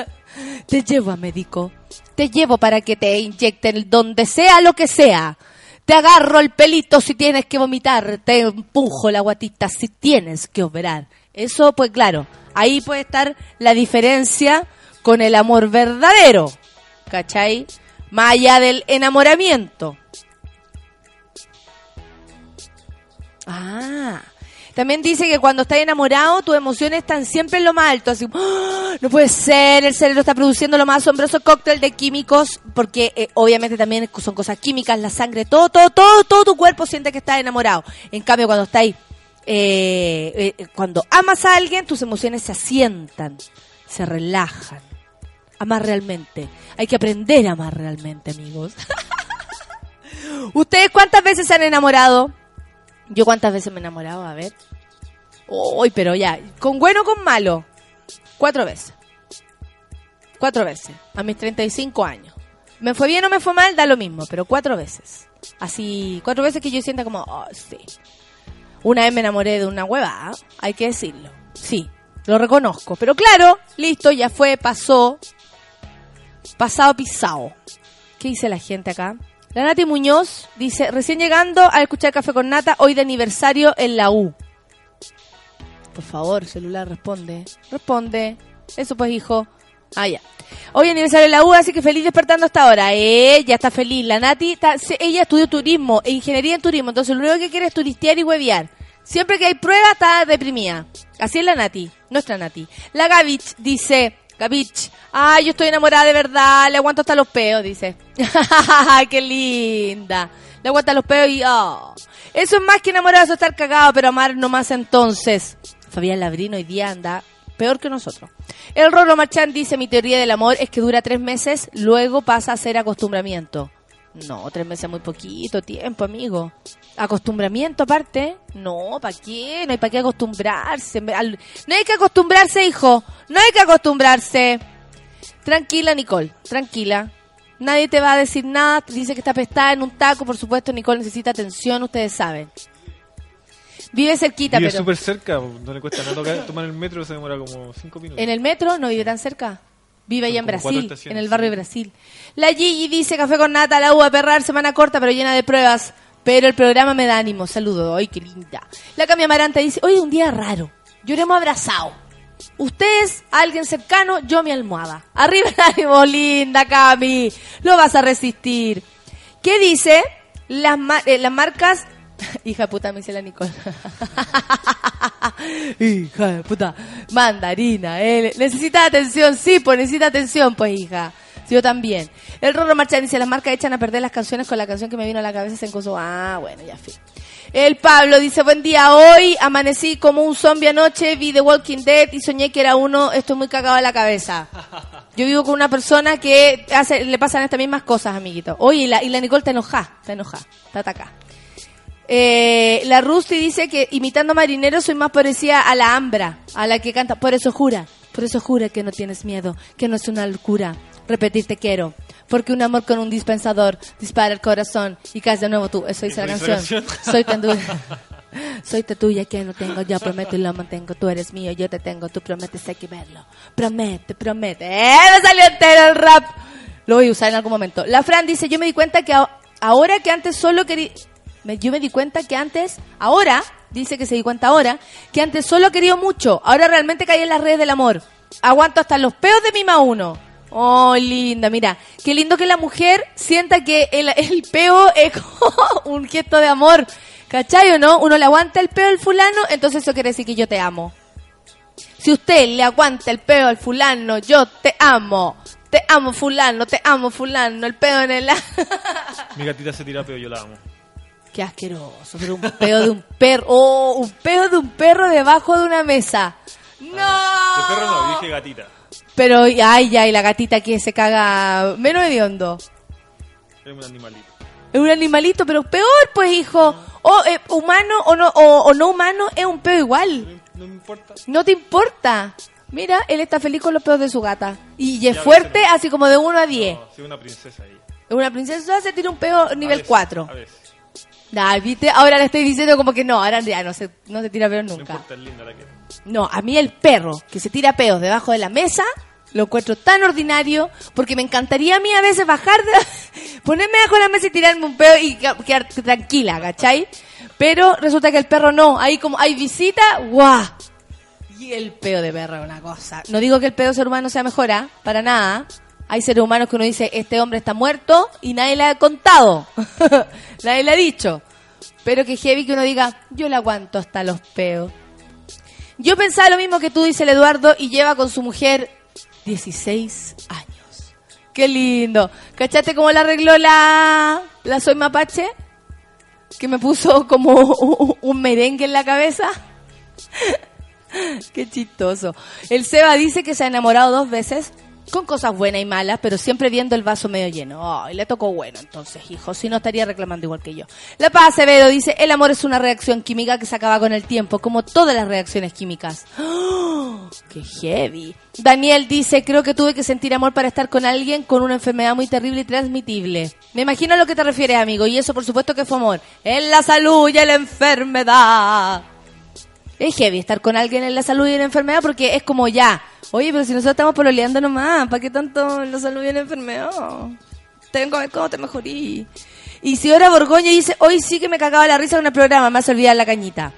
<laughs> te llevo a médico. Te llevo para que te inyecten donde sea lo que sea. Te agarro el pelito si tienes que vomitar, te empujo la guatita si tienes que operar. Eso, pues claro, ahí puede estar la diferencia con el amor verdadero. ¿Cachai? Más allá del enamoramiento. Ah. También dice que cuando estás enamorado, tus emociones están siempre en lo más alto. Así, ¡ah! no puede ser, el cerebro está produciendo lo más asombroso cóctel de químicos, porque eh, obviamente también son cosas químicas, la sangre, todo, todo, todo, todo tu cuerpo siente que estás enamorado. En cambio, cuando estás, eh, eh, cuando amas a alguien, tus emociones se asientan, se relajan. Amar realmente. Hay que aprender a amar realmente, amigos. <laughs> ¿Ustedes cuántas veces se han enamorado? Yo cuántas veces me he enamorado, a ver. Uy, pero ya, con bueno o con malo. Cuatro veces. Cuatro veces. A mis 35 años. Me fue bien o me fue mal, da lo mismo, pero cuatro veces. Así, cuatro veces que yo sienta como, oh, sí. Una vez me enamoré de una hueva, hay que decirlo. Sí, lo reconozco. Pero claro, listo, ya fue, pasó. Pasado pisado. ¿Qué dice la gente acá? La Nati Muñoz dice, recién llegando a escuchar Café con Nata, hoy de aniversario en la U. Por favor, celular, responde. Responde. Eso pues, hijo. Ah, ya. Hoy aniversario en la U, así que feliz despertando hasta ahora. Ella está feliz. La Nati, ella estudió turismo e ingeniería en turismo, entonces lo único que quiere es turistear y huevear. Siempre que hay prueba está deprimida. Así es la Nati, nuestra Nati. La Gavich dice, Gavich. Ay, yo estoy enamorada de verdad. Le aguanto hasta los peos, dice. <laughs> ¡Qué linda! Le aguanta los peos y... oh. Eso es más que enamorado, estar cagado, pero amar nomás entonces. Fabián Labrino hoy día anda peor que nosotros. El Rolo Marchán dice, mi teoría del amor es que dura tres meses, luego pasa a ser acostumbramiento. No, tres meses es muy poquito tiempo, amigo. Acostumbramiento aparte. No, ¿para qué? No hay para qué acostumbrarse. Al- No hay que acostumbrarse, hijo. No hay que acostumbrarse. Tranquila, Nicole. Tranquila. Nadie te va a decir nada. Dice que está pestada en un taco. Por supuesto, Nicole necesita atención. Ustedes saben. Vive cerquita, Vive pero... súper cerca, no le cuesta nada tomar el metro, se demora como 5 minutos. En el metro no vive tan cerca. Vive allá en Brasil, en el barrio de Brasil. La Gigi dice café con nata, la uva perrar, semana corta pero llena de pruebas. Pero el programa me da ánimo. Saludos. Ay, qué linda. La Cami Amaranta dice, hoy es un día raro. Lloremos abrazados. Ustedes, alguien cercano, yo mi almohada. Arriba el ánimo, linda Cami. Lo vas a resistir. ¿Qué dice? Las, ma- eh, las marcas... <laughs> Hija puta, me dice la Nicole. <laughs> <laughs> hija de puta. Mandarina, eh. Necesita atención, sí, pues necesita atención, pues hija. Yo también. El Rorro Marchán dice, las marcas echan a perder las canciones con la canción que me vino a la cabeza se encoso. Ah, bueno, ya fin. El Pablo dice, buen día, hoy amanecí como un zombie anoche, vi The Walking Dead y soñé que era uno, estoy muy cagado de la cabeza. Yo vivo con una persona que hace, le pasan estas mismas cosas, amiguito. Oye, y la, y la Nicole está enojada, está enojada, está atacada. Eh, la Rusty dice que imitando a Marinero soy más parecida a la Ambra, a la que canta. Por eso jura, por eso jura que no tienes miedo, que no es una locura. Repetir te quiero, porque un amor con un dispensador dispara el corazón y caes de nuevo tú. Eso dice la canción. canción. Soy tan. <laughs> Soy tan tuya que no tengo, yo prometo y lo mantengo. Tú eres mío, yo te tengo, tú prometes, hay que verlo. Promete, promete. ¡Eh! Me salió entero el rap. Lo voy a usar en algún momento. La Fran dice, yo me di cuenta que ahora que antes solo quería... me- Yo me di cuenta que antes, ahora, dice que se di cuenta ahora, que antes solo quería mucho. Ahora realmente caí en las redes del amor. Aguanto hasta los peos de mi ma uno. Oh, linda, mira. Qué lindo que la mujer sienta que el, <laughs> el peo es un gesto de amor. ¿Cachai o no? Uno le aguanta el peo al fulano, entonces eso quiere decir que yo te amo. Si usted le aguanta el peo al fulano, yo te amo. Te amo fulano, te amo fulano, el peo en el... <laughs> Mi gatita se tira pero yo la amo. Qué asqueroso, pero un peo de un perro. Oh, un peo de un perro debajo de una mesa. No. De perro no, dije gatita. Pero, ay, ya, y la gatita que se caga menos hediondo. Es un animalito. Es un animalito, pero peor, pues, hijo. O eh, humano o no, o, o no humano, es un peo igual. No, no me importa. No te importa. Mira, él está feliz con los peos de su gata. Y es Ya, fuerte, así como de 1 a 10. No, soy una princesa ahí. Es una princesa, se tira un peo A nivel veces, 4. A veces. Nah, viste, ahora le estoy diciendo como que no, ahora ya no se, no se tira peos No nunca. importa, es linda la que. No, a mí el perro que se tira peos debajo de la mesa lo encuentro tan ordinario porque me encantaría a mí a veces bajar de <laughs> ponerme debajo de la mesa y tirarme un peo y quedar tranquila, ¿cachai? Pero resulta que el perro no, ahí como hay visita, ¡guau! Y el peo de perro es una cosa. No digo que el peo ser humano sea mejor, ¿ah? para nada. Hay seres humanos que uno dice, este hombre está muerto y nadie le ha contado. <laughs> nadie le ha dicho. Pero que heavy que uno diga, yo le aguanto hasta los peos. Yo pensaba lo mismo que tú, dice el Eduardo, y lleva con su mujer 16 años. Qué lindo. ¿Cachaste cómo la arregló la, la Soy Mapache? Que me puso como <laughs> un, merengue en la cabeza. <laughs> Qué chistoso. El Seba dice que se ha enamorado dos veces, con cosas buenas y malas, pero siempre viendo el vaso medio lleno. Ay, le tocó bueno, entonces, hijo, si no estaría reclamando igual que yo. La Paz Acevedo dice, el amor es una reacción química que se acaba con el tiempo, como todas las reacciones químicas. ¡Oh! ¡Qué heavy! Daniel dice, creo que tuve que sentir amor para estar con alguien con una enfermedad muy terrible y transmitible. Me imagino a lo que te refieres, amigo, y eso por supuesto que fue amor. En la salud y en la enfermedad. Es heavy estar con alguien en la salud y en la enfermedad porque es como ya. Oye, pero si nosotros estamos pololeando nomás, ¿para qué tanto la salud y la enfermedad? Tengo que ver cómo te mejorí. Y si ahora Borgoña dice, hoy sí que me cagaba la risa con el programa, me hace olvidar la cañita.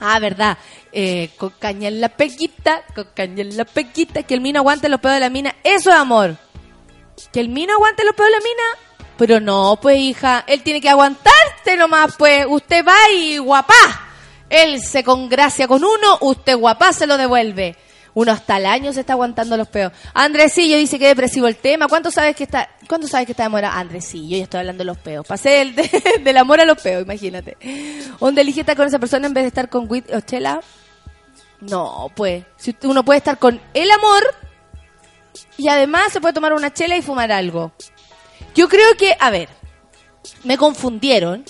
Ah, verdad. Eh, con caña en la pequita, con caña en la pequita, que el mino aguante los pedos de la mina. Eso es amor. Que el mino aguante los pedos de la mina. Pero no, pues hija, él tiene que aguantarte nomás, pues. Usted va y guapá. Él se congracia con uno, usted guapá se lo devuelve. Uno hasta el año se está aguantando los peos. Andresillo dice que depresivo el tema. ¿Cuánto sabes que está, cuánto sabes que está demorado? Andresillo, ya estoy hablando de los peos. Pasé del, de- <laughs> del amor a los peos, imagínate. ¿Dónde elige estar con esa persona en vez de estar con Wit o Chela? No, pues. Si uno puede estar con el amor y además se puede tomar una chela y fumar algo. Yo creo que, a ver, me confundieron.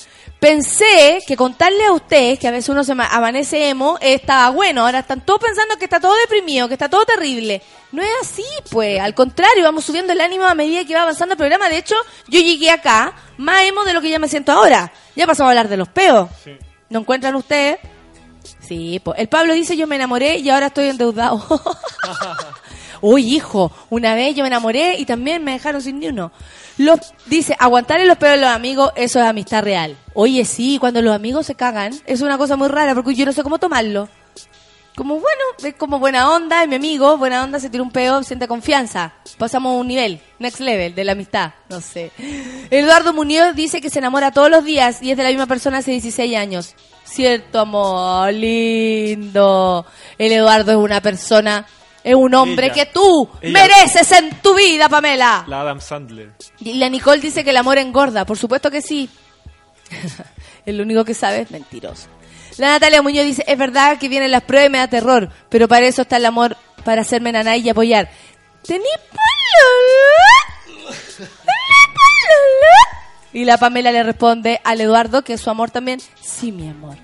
Pensé que contarle a ustedes que a veces uno se ma- amanece emo estaba bueno. Ahora están todos pensando que está todo deprimido, que está todo terrible. No es así, pues. Al contrario, vamos subiendo el ánimo a medida que va avanzando el programa. De hecho, yo llegué acá más emo de lo que ya me siento ahora. Ya pasamos a hablar de los peos. ¿No encuentran ustedes? Sí, pues. El Pablo dice, yo me enamoré y ahora estoy endeudado. <laughs> <laughs> Uy, hijo, una vez yo me enamoré y también me dejaron sin ni uno. Los, dice, aguantarle los peos de los amigos, eso es amistad real. Oye, sí, cuando los amigos se cagan, es una cosa muy rara porque yo no sé cómo tomarlo. Como bueno, es como buena onda, es mi amigo, buena onda, se tira un peo, siente confianza. Pasamos a un nivel, next level de la amistad, no sé. Eduardo Muñoz dice que se enamora todos los días y es de la misma persona hace 16 años. Cierto, amor, lindo. El Eduardo es una persona, es un hombre Ella. que tú Ella. mereces en tu vida, Pamela. La Adam Sandler. Y la Nicole dice que el amor engorda. Por supuesto que sí. <laughs> el único que sabe es mentiroso. La Natalia Muñoz dice, es verdad que vienen las pruebas y me da terror, pero para eso está el amor, para hacerme nanay y apoyar. ¿Tení polola? ¿Tení polola? Y la Pamela le responde al Eduardo que su amor también, sí, mi amor,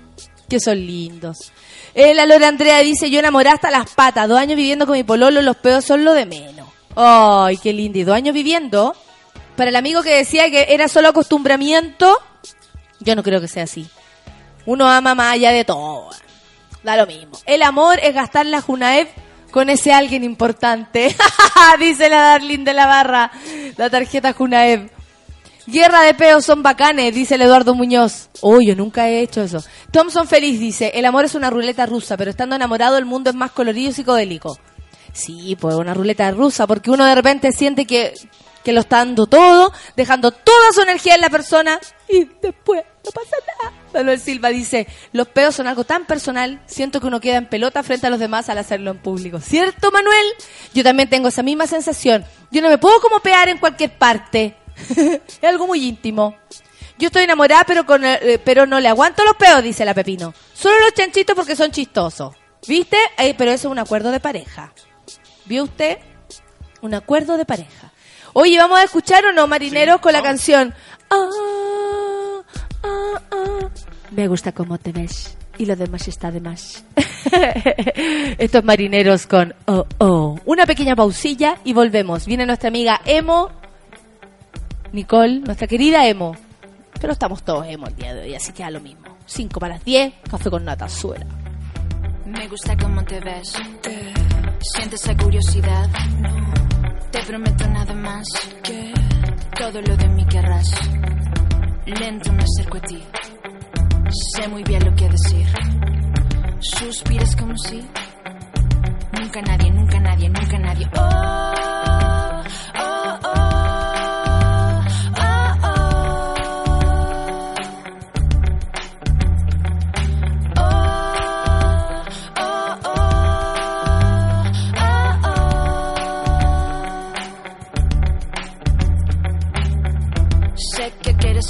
que son lindos. Eh, la Lora Andrea dice, yo enamoré hasta las patas, dos años viviendo con mi pololo, los peos son lo de menos. Ay, qué lindo. Y dos años viviendo, para el amigo que decía que era solo acostumbramiento, yo no creo que sea así. Uno ama más allá de todo. Da lo mismo. El amor es gastar la Junaev con ese alguien importante. <laughs> Dice la Darlene de la Barra. La tarjeta Junaev. Guerra de peos son bacanes, dice el Eduardo Muñoz. Uy, yo nunca he hecho eso. Thompson Feliz dice, el amor es una ruleta rusa, pero estando enamorado el mundo es más colorido y psicodélico. Sí, pues una ruleta rusa, porque uno de repente siente que, que lo está dando todo, dejando toda su energía en la persona y después no pasa nada. Manuel Silva dice, los peos son algo tan personal, siento que uno queda en pelota frente a los demás al hacerlo en público. ¿Cierto, Manuel? Yo también tengo esa misma sensación. Yo no me puedo como pear en cualquier parte. <laughs> es algo muy íntimo. Yo estoy enamorada, pero, con, eh, pero no le aguanto los peos, dice la Pepino. Solo los chanchitos porque son chistosos. ¿Viste? Eh, pero eso es un acuerdo de pareja. ¿Vio usted? Un acuerdo de pareja. Oye, ¿vamos a escuchar o no, marineros, con la canción? Ah, ah, ah. Me gusta cómo te ves. Y lo demás está de más. <laughs> Estos marineros con oh, oh. Una pequeña pausilla y volvemos. Viene nuestra amiga Emo, Nicole, nuestra querida Emo. Pero estamos todos emo el día de hoy, así que a lo mismo. 5 para las 10, café con nata, suela. Me gusta cómo te ves. Sientes esa curiosidad. Te prometo nada más. Que todo lo de mí querrás. Lento me acerco a ti. Sé muy bien lo que decir. Suspiras como si. Nunca nadie, nunca nadie, nunca nadie. Oh,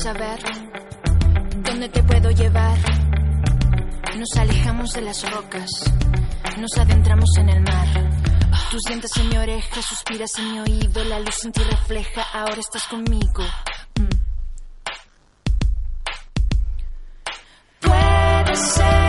saber dónde te puedo llevar. Nos alejamos de las rocas, nos adentramos en el mar. Tú sientas en mi oreja, suspiras en mi oído, la luz en ti refleja, ahora estás conmigo. Mm. Puede ser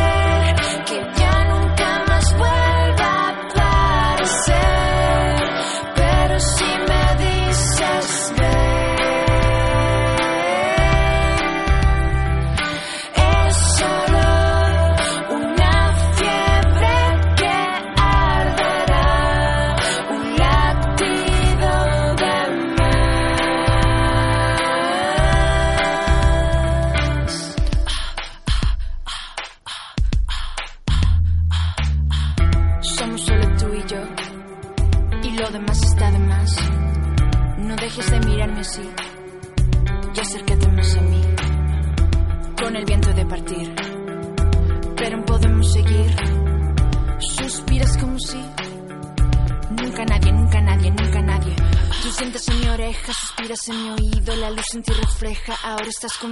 estás conmigo.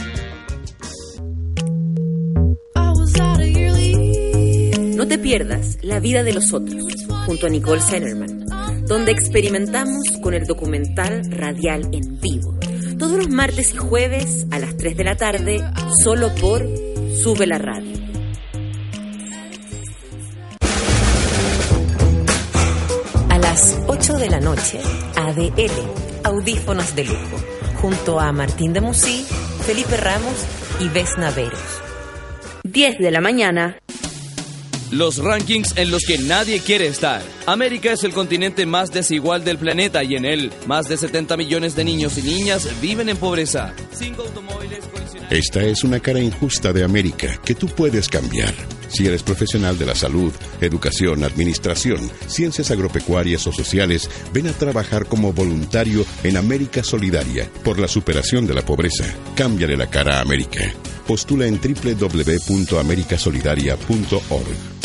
La vida de los otros, junto a Nicole Sellerman, donde experimentamos con el documental radial en vivo. Todos los martes y jueves a las 3 de la tarde, solo por Sube la Radio. A las 8 de la noche, ADL, Audífonos de Lujo, junto a Martín de Musí, Felipe Ramos y Vesna Veros. 10 de la mañana, Los rankings en los que nadie quiere estar. América es el continente más desigual del planeta y en él más de 70 millones de niños y niñas viven en pobreza. Esta es una cara injusta de América que tú puedes cambiar. Si eres profesional de la salud, educación, administración, ciencias agropecuarias o sociales, ven a trabajar como voluntario en América Solidaria por la superación de la pobreza. Cámbiale la cara a América. Postula en www.americasolidaria.org.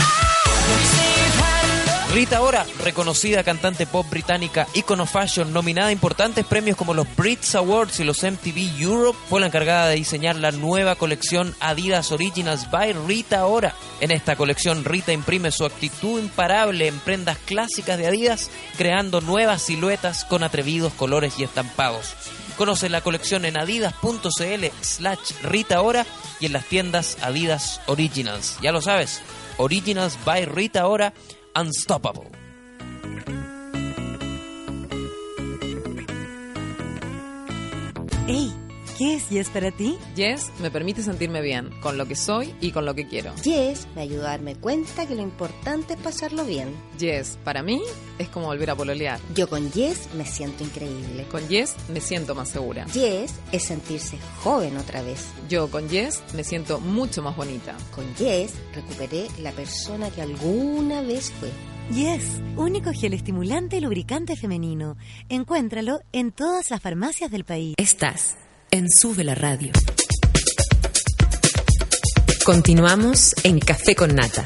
Rita Ora, reconocida cantante pop británica, icono fashion, nominada a importantes premios como los Brits Awards y los MTV Europe, fue la encargada de diseñar la nueva colección Adidas Originals by Rita Ora. En esta colección, Rita imprime su actitud imparable en prendas clásicas de Adidas, creando nuevas siluetas con atrevidos colores y estampados. Conoce la colección en adidas.cl slash Rita Ora y en las tiendas Adidas Originals. Ya lo sabes, Originals by Rita Ora, Unstoppable. ¿Qué es Yes para ti? Yes me permite sentirme bien con lo que soy y con lo que quiero. Yes me ayuda a darme cuenta que lo importante es pasarlo bien. Yes, para mí, es como volver a pololear. Yo con Yes me siento increíble. Con Yes me siento más segura. Yes es sentirse joven otra vez. Yo con Yes me siento mucho más bonita. Con Yes recuperé la persona que alguna vez fue. Yes, único gel estimulante y lubricante femenino. Encuéntralo en todas las farmacias del país. Estás Sube la Radio. Continuamos en Café con Nata.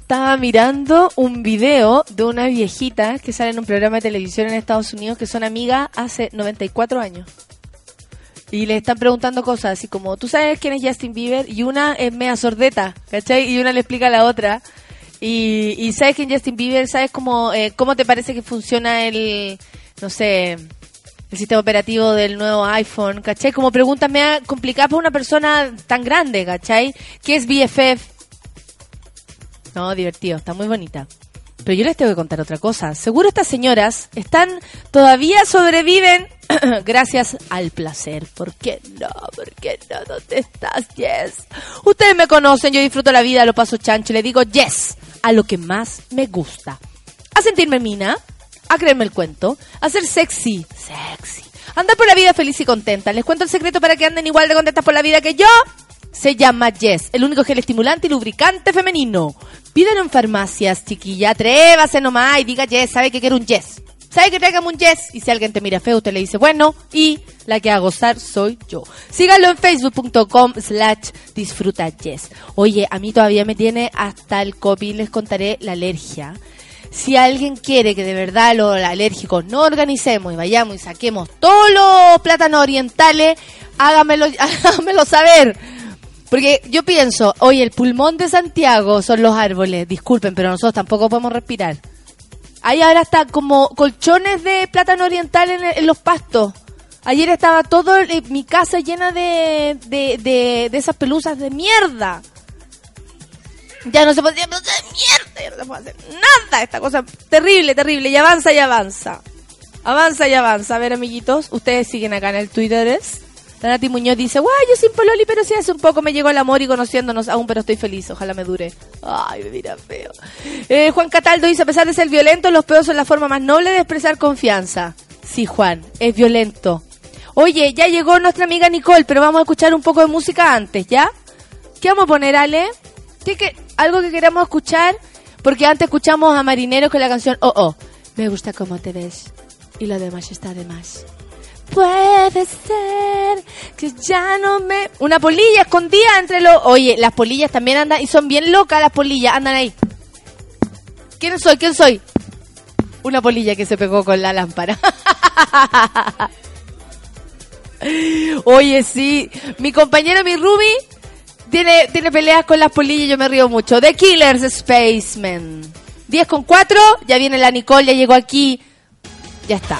Estaba mirando un video de una viejita que sale en un programa de televisión en Estados Unidos que son amigas hace 94 años. Y le están preguntando cosas así como, ¿tú sabes quién es Justin Bieber? Y una es mea sordeta, ¿cachai? Y una le explica a la otra. Y, y ¿sabes quién es Justin Bieber? ¿Sabes cómo, eh, cómo te parece que funciona el, no sé, el sistema operativo del nuevo iPhone? ¿Cachai? Como preguntas mea complicadas para una persona tan grande, ¿cachai? ¿Qué es BFF? No, divertido, está muy bonita. Pero yo les tengo que contar otra cosa. Seguro estas señoras están, todavía sobreviven <clears throat> Gracias al placer. ¿Por qué no? ¿Por qué no? ¿Dónde estás? Yes. Ustedes me conocen, yo disfruto la vida, lo paso chancho y le digo yes a lo que más me gusta. A sentirme mina, a creerme el cuento, a ser sexy, sexy. Andar por la vida feliz y contenta. Les cuento el secreto para que anden igual de contentas por la vida que yo. Se llama Yes, el único gel estimulante y lubricante femenino. Pídelo en farmacias, chiquilla. Atrévase nomás y diga Yes. ¿Sabe que quiero un Yes? ¿Sabe que tráigame un Yes? Y si alguien te mira feo, usted le dice bueno. Y la que a gozar soy yo. Síganlo en facebook.com slash disfruta Yes. Oye, a mí todavía me tiene hasta el copy. Les contaré la alergia. Si alguien quiere que de verdad los alérgicos no organicemos y vayamos y saquemos todos los plátanos orientales, hágamelo, <laughs> hágamelo saber. Porque yo pienso, oye, el pulmón de Santiago son los árboles. Disculpen, pero nosotros tampoco podemos respirar. Ahí ahora está como colchones de plátano oriental en, en los pastos. Ayer estaba todo eh, mi casa llena de, de, de, de esas pelusas de mierda. Ya no se puede hacer mierda, ya no se puede hacer nada. Esta cosa terrible, terrible. Y avanza y avanza. Avanza y avanza. A ver, amiguitos, ustedes siguen acá en el Twitter. Muñoz dice, guay, yo sin pololi, pero sí hace un poco me llegó el amor y conociéndonos aún, pero estoy feliz. Ojalá me dure. Ay, me mira feo. Eh, Juan Cataldo dice, a pesar de ser violento, los peos son la forma más noble de expresar confianza. Sí, Juan, es violento. Oye, ya llegó nuestra amiga Nicole, pero vamos a escuchar un poco de música antes, ¿ya? ¿Qué vamos a poner, Ale? ¿Qué, qué? Algo que queramos escuchar? Porque antes escuchamos a Marineros con la canción Oh Oh. Me gusta cómo te ves. Y lo demás está de más. Puede ser que ya no me... Una polilla escondida entre los... Oye, las polillas también andan... Y son bien locas las polillas. Andan ahí. ¿Quién soy? ¿Quién soy? Una polilla que se pegó con la lámpara. <laughs> Oye, sí. Mi compañero, mi Ruby, tiene, tiene peleas con las polillas y yo me río mucho. The Killers Spaceman. 10 con 4. Ya viene la Nicole, ya llegó aquí. Ya está.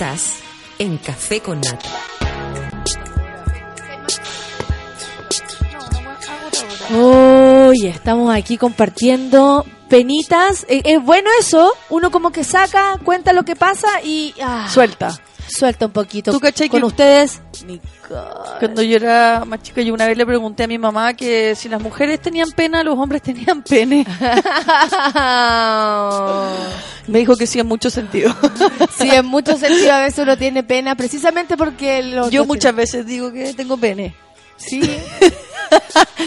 Estás en Café con Nata. Oye, estamos aquí compartiendo penitas. Eh, Es bueno eso, uno como que saca, cuenta lo que pasa y ah, Suelta. suelta un poquito. ¿Tú cachai Con que- ustedes, Cuando yo era más chica, yo una vez le pregunté a mi mamá que si las mujeres tenían pena, los hombres tenían pene. <laughs> Me dijo que sí en mucho sentido. sí, en muchos sentidos a veces uno tiene pena, precisamente porque los Yo muchas veces digo que tengo pene. Sí. <laughs>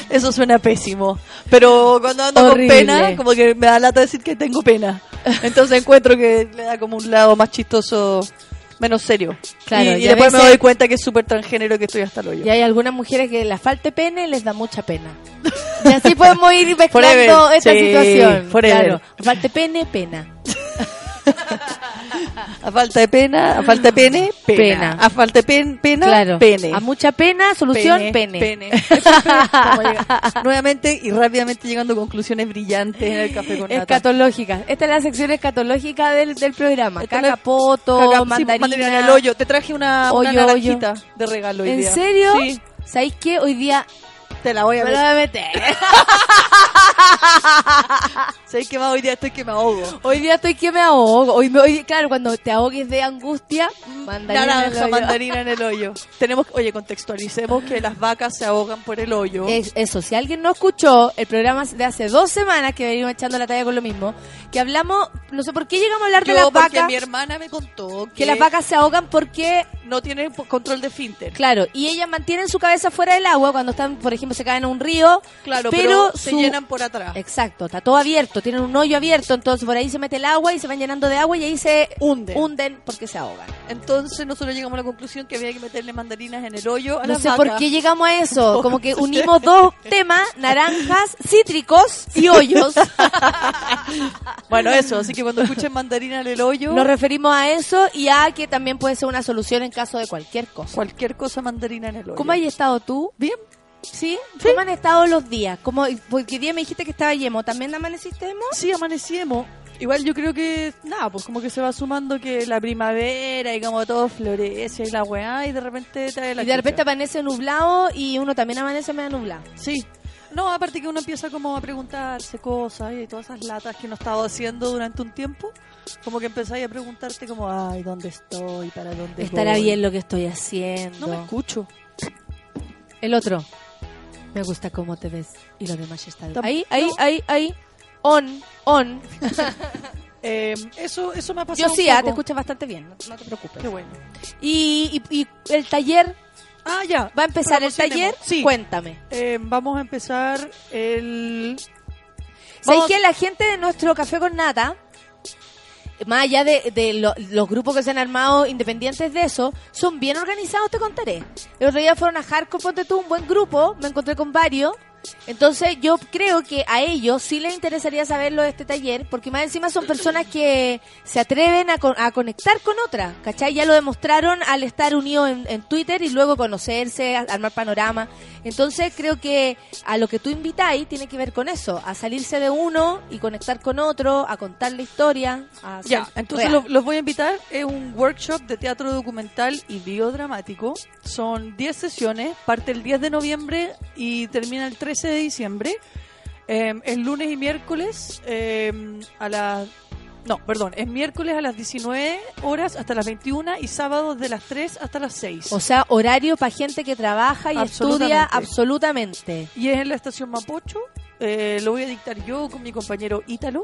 Eso suena pésimo. Pero cuando ando Horrible. con pena, como que me da lata decir que tengo pena. Entonces encuentro que le da como un lado más chistoso, menos serio. Claro, y, después me doy cuenta que es súper transgénero que estoy hasta el hoyo. Y hay algunas mujeres que la falta pene les da mucha pena. Y así podemos ir <laughs> mezclando Forever. esta Sí, situación. forever. Claro, falta de pene, pena. <laughs> A falta de pena, a falta de pene, <laughs> pena. Pena. A falta de pen- pena, Claro. pene. A mucha pena, solución, pene. Estamos llegando- <laughs> Nuevamente y rápidamente llegando a conclusiones brillantes en el café con nata. Escatológica. Esta es la sección escatológica del, del programa. Esta es Caca, sí, mandarina. mandarina en el hoyo. Te traje una, una Hoyo, naranjita de regalo hoy ¿En día. serio? Sí. ¿Sabéis qué? Hoy día Te la voy a me la voy a meter. <laughs> ¿Sabes qué más? Hoy día estoy que me ahogo. Hoy día estoy que me ahogo. Hoy, me- hoy, claro, cuando te ahogues de angustia, mandarina en el hoyo. mandarina en el <laughs> hoyo. Tenemos, oye, contextualicemos que las vacas se ahogan por el hoyo. Es- eso, si alguien no escuchó el programa de hace dos semanas que venimos echando la talla con lo mismo, que hablamos, no sé por qué llegamos a hablar de las porque vacas, mi hermana me contó que, que las vacas se ahogan porque, no tienen control de finter. claro, y ellas mantienen su cabeza fuera del agua cuando están, por ejemplo, se caen a un río, Claro, pero, pero, se su- llenan por atrás. Exacto, está todo abierto, tienen un hoyo abierto, entonces por ahí se mete el agua y se van llenando de agua y ahí se Hunden. hunden porque se ahogan. Entonces nosotros llegamos a la conclusión que había que meterle mandarinas en el hoyo a No las sé vacas. por qué llegamos a eso, <laughs> como que unimos dos temas, naranjas, cítricos y hoyos. <laughs> Bueno, eso, así que cuando escuchen mandarina en el hoyo, Nos referimos a eso y a que también puede ser una solución en caso de cualquier cosa. cualquier cosa mandarina en el hoyo. ¿Cómo has estado tú? Bien. ¿Sí? ¿Cómo han estado los días? ¿Cómo, porque día me dijiste que estaba yemo. ¿También amaneciste emo? Sí, amanecimos. Igual yo creo que, nada, pues como que se va sumando que la primavera y como todo florece y la weá y de repente trae la Y de repente chucha. amanece nublado y uno también amanece medio nublado. Sí. No, aparte que uno empieza como a preguntarse cosas y todas esas latas que uno ha estado haciendo durante un tiempo, como que empezáis a preguntarte como, ay, ¿dónde estoy? ¿Para dónde Estará voy? bien lo que estoy haciendo. No me escucho. El otro. Me gusta cómo te ves. Y lo demás está Ahí, ahí, ahí, ahí. On, on. <laughs> Eh, eso, eso me ha pasado Yo sí, ah, poco. te escucho bastante bien. No, no te preocupes. Qué bueno. Y, y, y el taller, Ah, ya. ¿va a empezar el taller? Sí. Cuéntame. Eh, vamos a empezar el... ¿Sabes que la gente de nuestro café con nata, más allá de, de lo- los grupos que se han armado independientes de eso, son bien organizados, te contaré. El otro día fueron a Hardcore, ponte tú, un buen grupo, me encontré con varios. Entonces yo creo que a ellos sí les interesaría saberlo de este taller, porque más encima son personas que se atreven a, con- a conectar con otras, ¿cachai? Ya lo demostraron al estar unidos en, en Twitter y luego conocerse, armar panorama. Entonces creo que a lo que tú invitáis tiene que ver con eso, a salirse de uno y conectar con otro, a contar la historia. A Ya, entonces los voy a invitar. Es un workshop de teatro documental y biodramático. Son 10 sesiones, parte el 10 de noviembre y termina el 13 de diciembre. Eh, es lunes y miércoles eh, a las... No, perdón, es miércoles a las 19 horas hasta las 21 y sábados de las 3 hasta las 6. O sea, horario para gente que trabaja y estudia absolutamente. Y es en la estación Mapocho. Eh, lo voy a dictar yo con mi compañero Ítalo,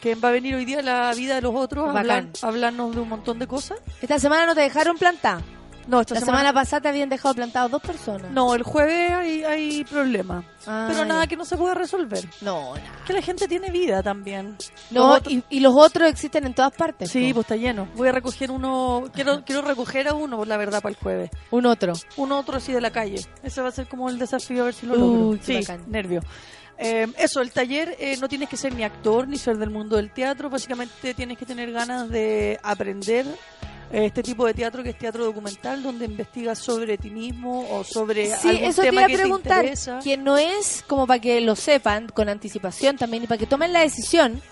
que va a venir hoy día a la vida de los otros a hablar- hablarnos de un montón de cosas. Esta semana no te dejaron plantar. No, esta La semana, semana pasada te habían dejado plantado dos personas. No, el jueves hay, hay problema. Ah, pero nada ya. que no se pueda resolver. No, nada. Que la gente tiene vida también. No, Los y, y los otros existen en todas partes. Sí, po. pues está lleno. Voy a recoger uno. Quiero, quiero recoger a uno, la verdad, para el jueves. Un otro. Un otro así de la calle. Ese va a ser como el desafío, a ver si lo logro. Sí, nervio. Eh, eso, el taller eh, no tienes que ser ni actor ni ser del mundo del teatro. Básicamente tienes que tener ganas de aprender este tipo de teatro que es teatro documental, donde investigas sobre ti mismo o sobre Sí, algún eso te tema iba a que te preguntar. interesa. Que no es como para que lo sepan con anticipación también y para que tomen la decisión.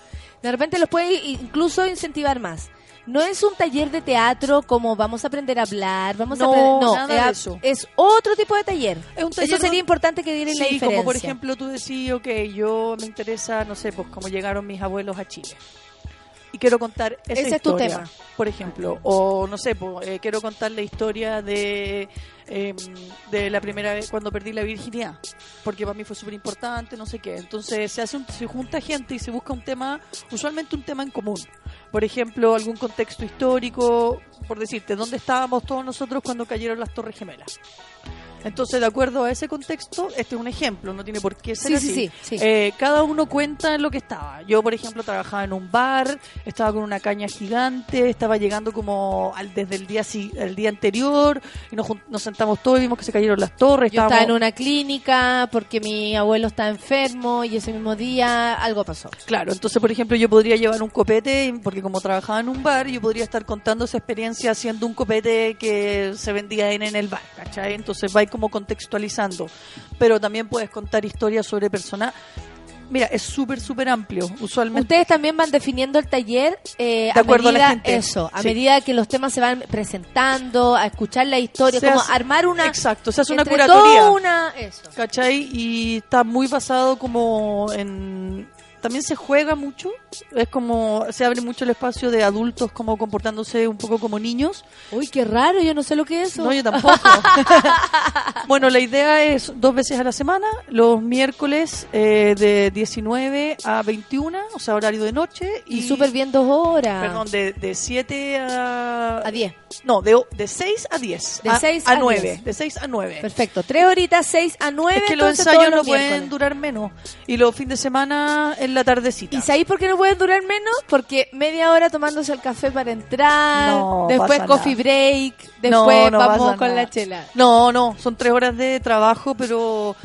De repente los puede incluso incentivar más. no es un taller de teatro como vamos a aprender a hablar, vamos a aprender, no, nada de es, eso. es otro tipo de taller. Es un taller Eso sería importante que dieran la Sí, diferencia. como por ejemplo tú decís, ok, yo me interesa, no sé, pues cómo llegaron mis abuelos a Chile. Y quiero contar esa Ese es tu historia, tema. por ejemplo. O no sé, pues, eh, quiero contar la historia de, eh, de la primera vez cuando perdí la virginidad. Porque para mí fue súper importante, no sé qué. Entonces se, hace un- se junta gente y se busca un tema, usualmente un tema en común. Por ejemplo, algún contexto histórico, por decirte, ¿dónde estábamos todos nosotros cuando cayeron las Torres Gemelas? Entonces, de acuerdo a ese contexto, este es un ejemplo, no tiene por qué ser Sí, así. sí, sí. Eh, cada uno cuenta en lo que estaba. Yo, por ejemplo, trabajaba en un bar, estaba con una caña gigante, estaba llegando como al, desde el día el día anterior y nos, nos sentamos todos y vimos que se cayeron las torres. Yo estaba en una clínica porque mi abuelo estaba enfermo y ese mismo día algo pasó. Claro, entonces, por ejemplo, yo podría llevar un copete, porque como trabajaba en un bar, yo podría estar contando esa experiencia haciendo un copete que se vendía en, en el bar, ¿cachai? Entonces va como contextualizando. Pero también puedes contar historias sobre personas. Mira, es súper, súper amplio. Usualmente. Ustedes también van definiendo el taller eh, De acuerdo a la medida, gente. eso, a Sí. medida que los temas se van presentando, a escuchar la historia, Se como hace- armar una... Exacto, se hace una curatoría. una... Eso. ¿Cachai? Y está muy basado como en... También se juega mucho, es como se abre mucho el espacio de adultos como comportándose un poco como niños. Uy, qué raro, yo no sé lo que es eso. No, yo <laughs> tampoco. <laughs> bueno, la idea es dos veces a la semana, los miércoles eh, de 19 a 21, o sea, horario de noche. Y súper bien dos horas. Perdón, de, de 7 a... A 10. No, de, de 6 a 10. De a, 6 a, a 9. 10. De 6 a 9. Perfecto, tres horitas, seis a nueve. Es que los entonces, ensayos no los pueden miércoles. durar menos. Y los fines de semana en la tardecita. ¿Y sabéis por qué no pueden durar menos? Porque media hora tomándose el café para entrar, No después coffee nada. break, después No, no vamos con nada. la chela. No, no, son tres horas de trabajo, pero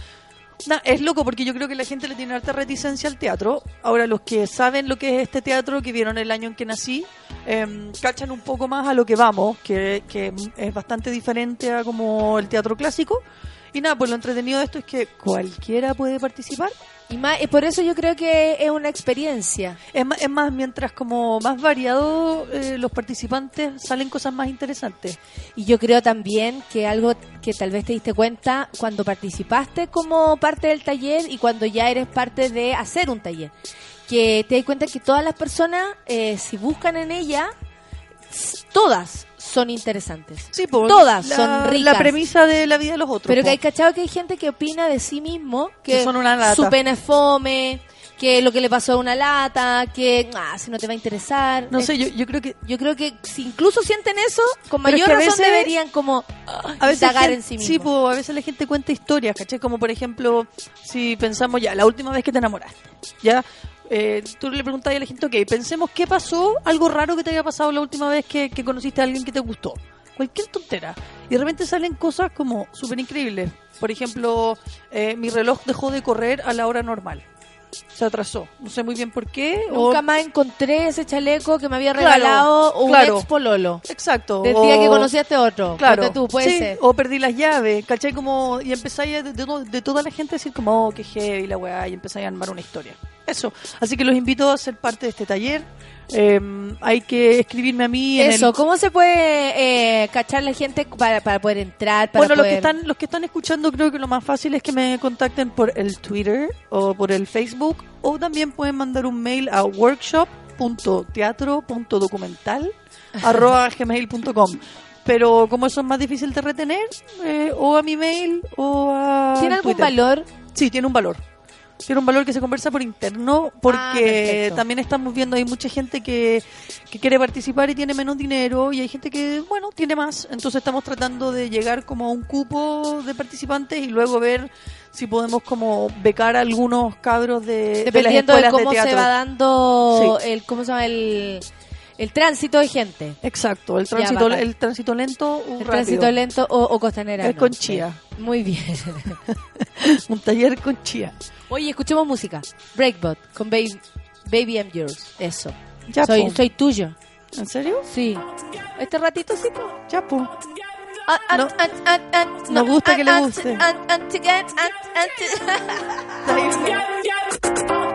es loco porque yo creo que la gente le tiene harta reticencia al teatro. Ahora, los que saben lo que es este teatro, que vieron el año en que nací, em, cachan un poco más a lo que vamos, que, que es bastante diferente a como el teatro clásico. Y nada, pues lo entretenido de esto es que cualquiera puede participar. Y, más, y por eso yo creo que es una experiencia. Es más, es más mientras como más variado eh, los participantes salen cosas más interesantes. Y yo creo también que algo que tal vez te diste cuenta cuando participaste como parte del taller y cuando ya eres parte de hacer un taller. Que te das cuenta que todas las personas, eh, si buscan en ella, todas son interesantes. Sí, po, todas la- son ricas. La premisa de la vida de los otros. Pero que hay cachado que hay gente que opina de sí mismo que, Que son una lata. su pena es fome, que lo que le pasó a una lata, que ah, si no te va a interesar. No sé, yo, yo creo que yo creo que si incluso sienten eso, con es mayor que razón veces- deberían como a veces indagar en sí mismos. Sí, po, a veces la gente cuenta historias, ¿cachai? Como por ejemplo, si pensamos ya, la última vez que te enamoraste, ya, eh, tú le preguntas a la gente, ok, pensemos qué pasó, algo raro que te haya pasado la última vez que, que conociste a alguien que te gustó. Cualquier tontera. Y de repente salen cosas como súper increíbles. Por ejemplo, eh, mi reloj dejó de correr a la hora normal. Se atrasó. No sé muy bien por qué. o- Nunca más encontré ese chaleco que me había Claro, regalado un claro. ex pololo. Exacto. Del o- día que conocí a este otro. Claro. Tú, puede Sí, ser. O perdí las llaves, ¿cachai? Como, y empezáis de, de toda la gente a decir como, oh, qué heavy la weá, y empezáis a armar una historia. Eso. Así que los invito a ser parte de este taller. Eh, hay que escribirme a mí en Eso, el... ¿cómo se puede eh, cachar la gente para, para poder entrar? Para Bueno, los que, están, los que están escuchando creo que lo más fácil es que me contacten por el Twitter o por el Facebook o también pueden mandar un mail a workshop.teatro.documental <laughs> arroba gmail.com pero como eso es más difícil de retener eh, o a mi mail o a ¿Tiene algún Twitter. valor? Sí, tiene un valor. Tiene un valor que se conversa por interno porque Ah, también estamos viendo hay mucha gente que, que quiere participar y tiene menos dinero y hay gente que, bueno, tiene más. Entonces estamos tratando de llegar como a un cupo de participantes y luego ver si podemos como becar a algunos cabros de, de las Dependiendo de, cómo de se va dando Sí. el, ¿cómo se llama? El, el tránsito de gente. Exacto, el tránsito, el tránsito lento, un El rápido. tránsito lento o, o costanera. Es con chía. Muy bien. <laughs> un taller con chía. Oye, escuchemos música. Breakbot con Baby, Baby I'm Yours. Eso. Ya, soy, soy tuyo. ¿En serio? Sí. Este ratito sí, po. Ya, pues. Ah, ah, No. ah, Nos gusta que le guste. <laughs>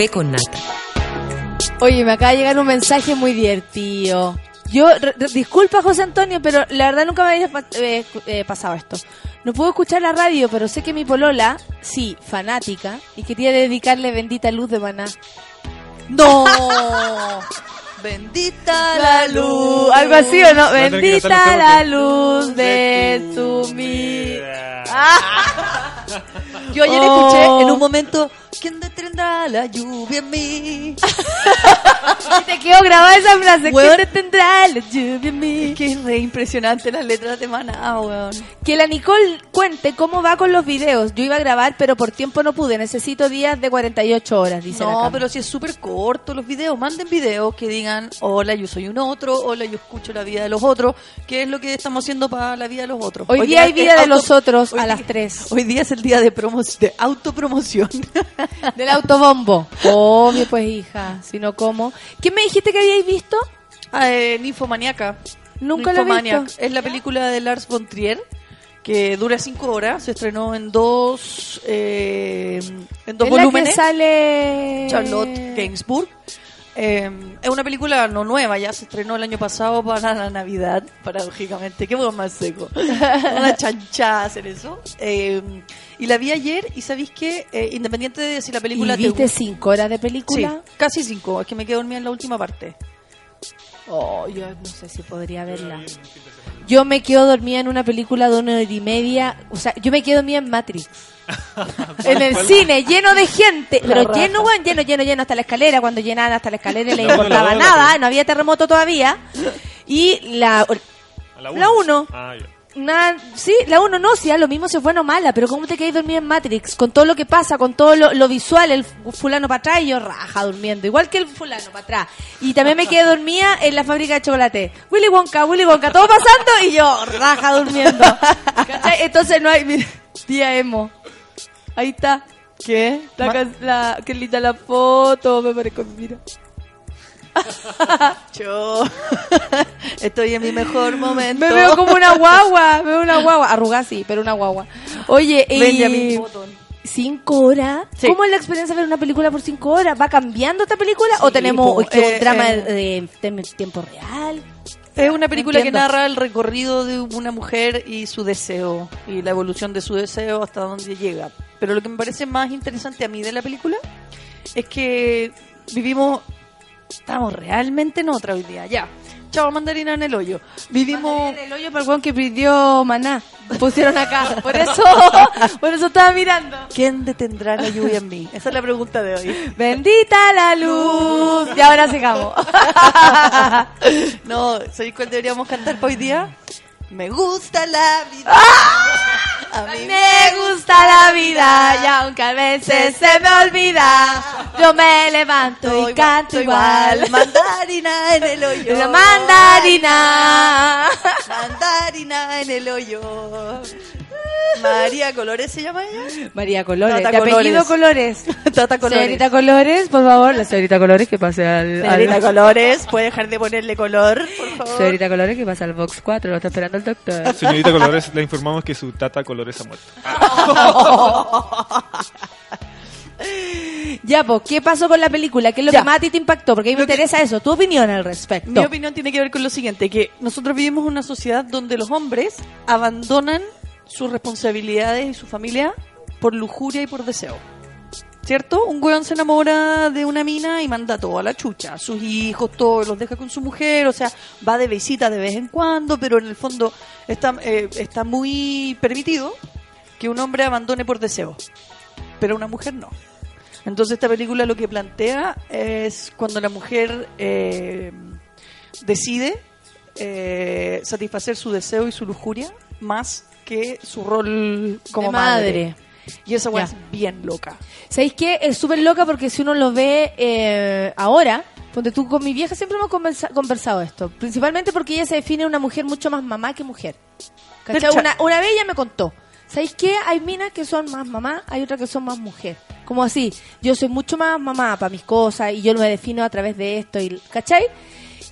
Café con Nata. Oye, me acaba de llegar un mensaje muy divertido. Yo, re- re- disculpa José Antonio, pero la verdad nunca me había eh, eh, pasado esto. No puedo escuchar la radio, pero sé que mi polola, sí, fanática, y quería dedicarle Bendita Luz de Maná. ¡No! <laughs> Bendita la luz. Algo así, ¿o no? Bendita la luz de tu vida. <laughs> Yo ayer Oh. escuché en un momento ¿Quién detendrá la lluvia en mí? <laughs> Y te quedó grabada esa frase. Weón. ¿Quién detendrá la lluvia en mí? Que es re impresionante las letras de Maná, weón. Que la Nicole cuente cómo va con los videos. Yo iba a grabar, pero por tiempo no pude. Necesito días de 48 horas, dice No, pero si es súper corto los videos, manden videos que digan, hola, yo soy un otro, hola, yo escucho la vida de los otros, ¿qué es lo que estamos haciendo para la vida de los otros? Hoy, día hay es vida de los otros a las día- 3. Hoy día es el día de, promo de autopromoción. <laughs> Del autobombo. Obvio, pues, hija. Si no, ¿cómo? ¿Qué me dijiste que habíais visto? Ah, eh, Ninfomaniaca. Nunca lo he visto. Es la película de Lars von Trier que dura cinco horas. Se estrenó en dos, eh, en dos la que volúmenes. sale... Charlotte Gainsbourg. Eh, es una película no nueva, ya se estrenó el año pasado para la Navidad, paradójicamente. Qué buen más seco. una <laughs> chanchada hacer eso. Eh, y la vi ayer y sabéis que, eh, independiente de si la película ¿Y te viste cinco horas de Sí, película? casi cinco. Es que me quedé dormida en la última parte. Oh, yo no sé si podría verla. Yo me quedo dormida en una película de una hora y media. O sea, yo me quedo dormida en Matrix. <laughs> en el cine, lleno de gente. Pero raja. lleno, weón, lleno, lleno, lleno hasta la escalera. Cuando llenaban hasta la escalera y le importaba nada. No había terremoto todavía. Y la... La uno. Ah, ya. Sí, la uno no, sí, a lo mismo se fue no mala, pero ¿cómo te quedas dormida en Matrix? Con todo lo que pasa, con todo lo, lo visual, el fulano para atrás y yo raja durmiendo, igual que el fulano para atrás. Y también me quedé dormida en la fábrica de chocolate. Willy Wonka, Willy Wonka, todo pasando y yo raja durmiendo. ¿Cachai? Entonces no hay, mira, tía emo. Ahí está. ¿Qué? La, la, qué linda la foto, me parezco, mira. <laughs> Yo <laughs> <laughs> estoy en mi mejor momento. Me veo como una <laughs> guagua, me veo una guagua, arrugada sí, pero una guagua. Oye, y... ¿Cinco horas? Sí. ¿Cómo es la experiencia de ver una película por cinco horas? ¿Va cambiando esta película? ¿o tenemos po, que eh, un drama eh. de, de tiempo real? Es una película Entiendo. que narra el recorrido de una mujer y su deseo y la evolución de su deseo hasta donde llega. Pero lo que me parece más interesante a mí de la película es que vivimos, estamos realmente en otra hoy día, ya. Chao, mandarina en el hoyo. Vivimos... el hoyo para el weón que pidió maná. Pusieron acá. Por <laughs> eso, por eso estaba mirando. ¿Quién detendrá la lluvia en mí? Esa es la pregunta de hoy. Bendita la luz. Y ahora sigamos. <laughs> No, ¿sabéis cuál deberíamos cantar para hoy día? Me gusta la vida. A mí Me gusta la vida y aunque a veces se me olvida, yo me levanto y canto igual. Mandarina en el hoyo. La mandarina. Mandarina en el hoyo. María Colores se llama ella. María Colores. Tata de apellido Colores. <laughs> Tata Colores. Señorita Colores, por favor. La señorita Colores que pase al... Señorita al- Colores, puede dejar de ponerle color, por favor. Señorita Colores que pasa al Box 4. Lo está esperando el doctor. Señorita Colores, le informamos que su tata Colores ha muerto. <laughs> Ya, pues, ¿qué pasó con la película? ¿Qué es lo Ya. que más a ti te impactó? Porque a mí me interesa eso. Tu opinión al respecto. Mi opinión tiene que ver con lo siguiente, que nosotros vivimos en una sociedad donde los hombres abandonan sus responsabilidades y su familia por lujuria y por deseo. ¿Cierto? Un weón se enamora de una mina y manda todo a la chucha. Sus hijos, todos los deja con su mujer, o sea, va de visita de vez en cuando, pero en el fondo está, eh, está muy permitido que un hombre abandone por deseo, pero una mujer no. Entonces esta película lo que plantea es cuando la mujer eh, decide eh, satisfacer su deseo y su lujuria más que su rol como De madre. madre. Y esa weá es bien loca. ¿Sabéis qué? Es súper loca porque si uno lo ve eh, ahora, ponte tú con mi vieja, siempre hemos conversa- conversado esto. Principalmente porque ella se define una mujer mucho más mamá que mujer. Una, una vez ella me contó. ¿Sabéis qué? Hay minas que son más mamá, hay otras que son más mujer. Como así, yo soy mucho más mamá para mis cosas y yo me defino a través de esto, y, ¿cachai?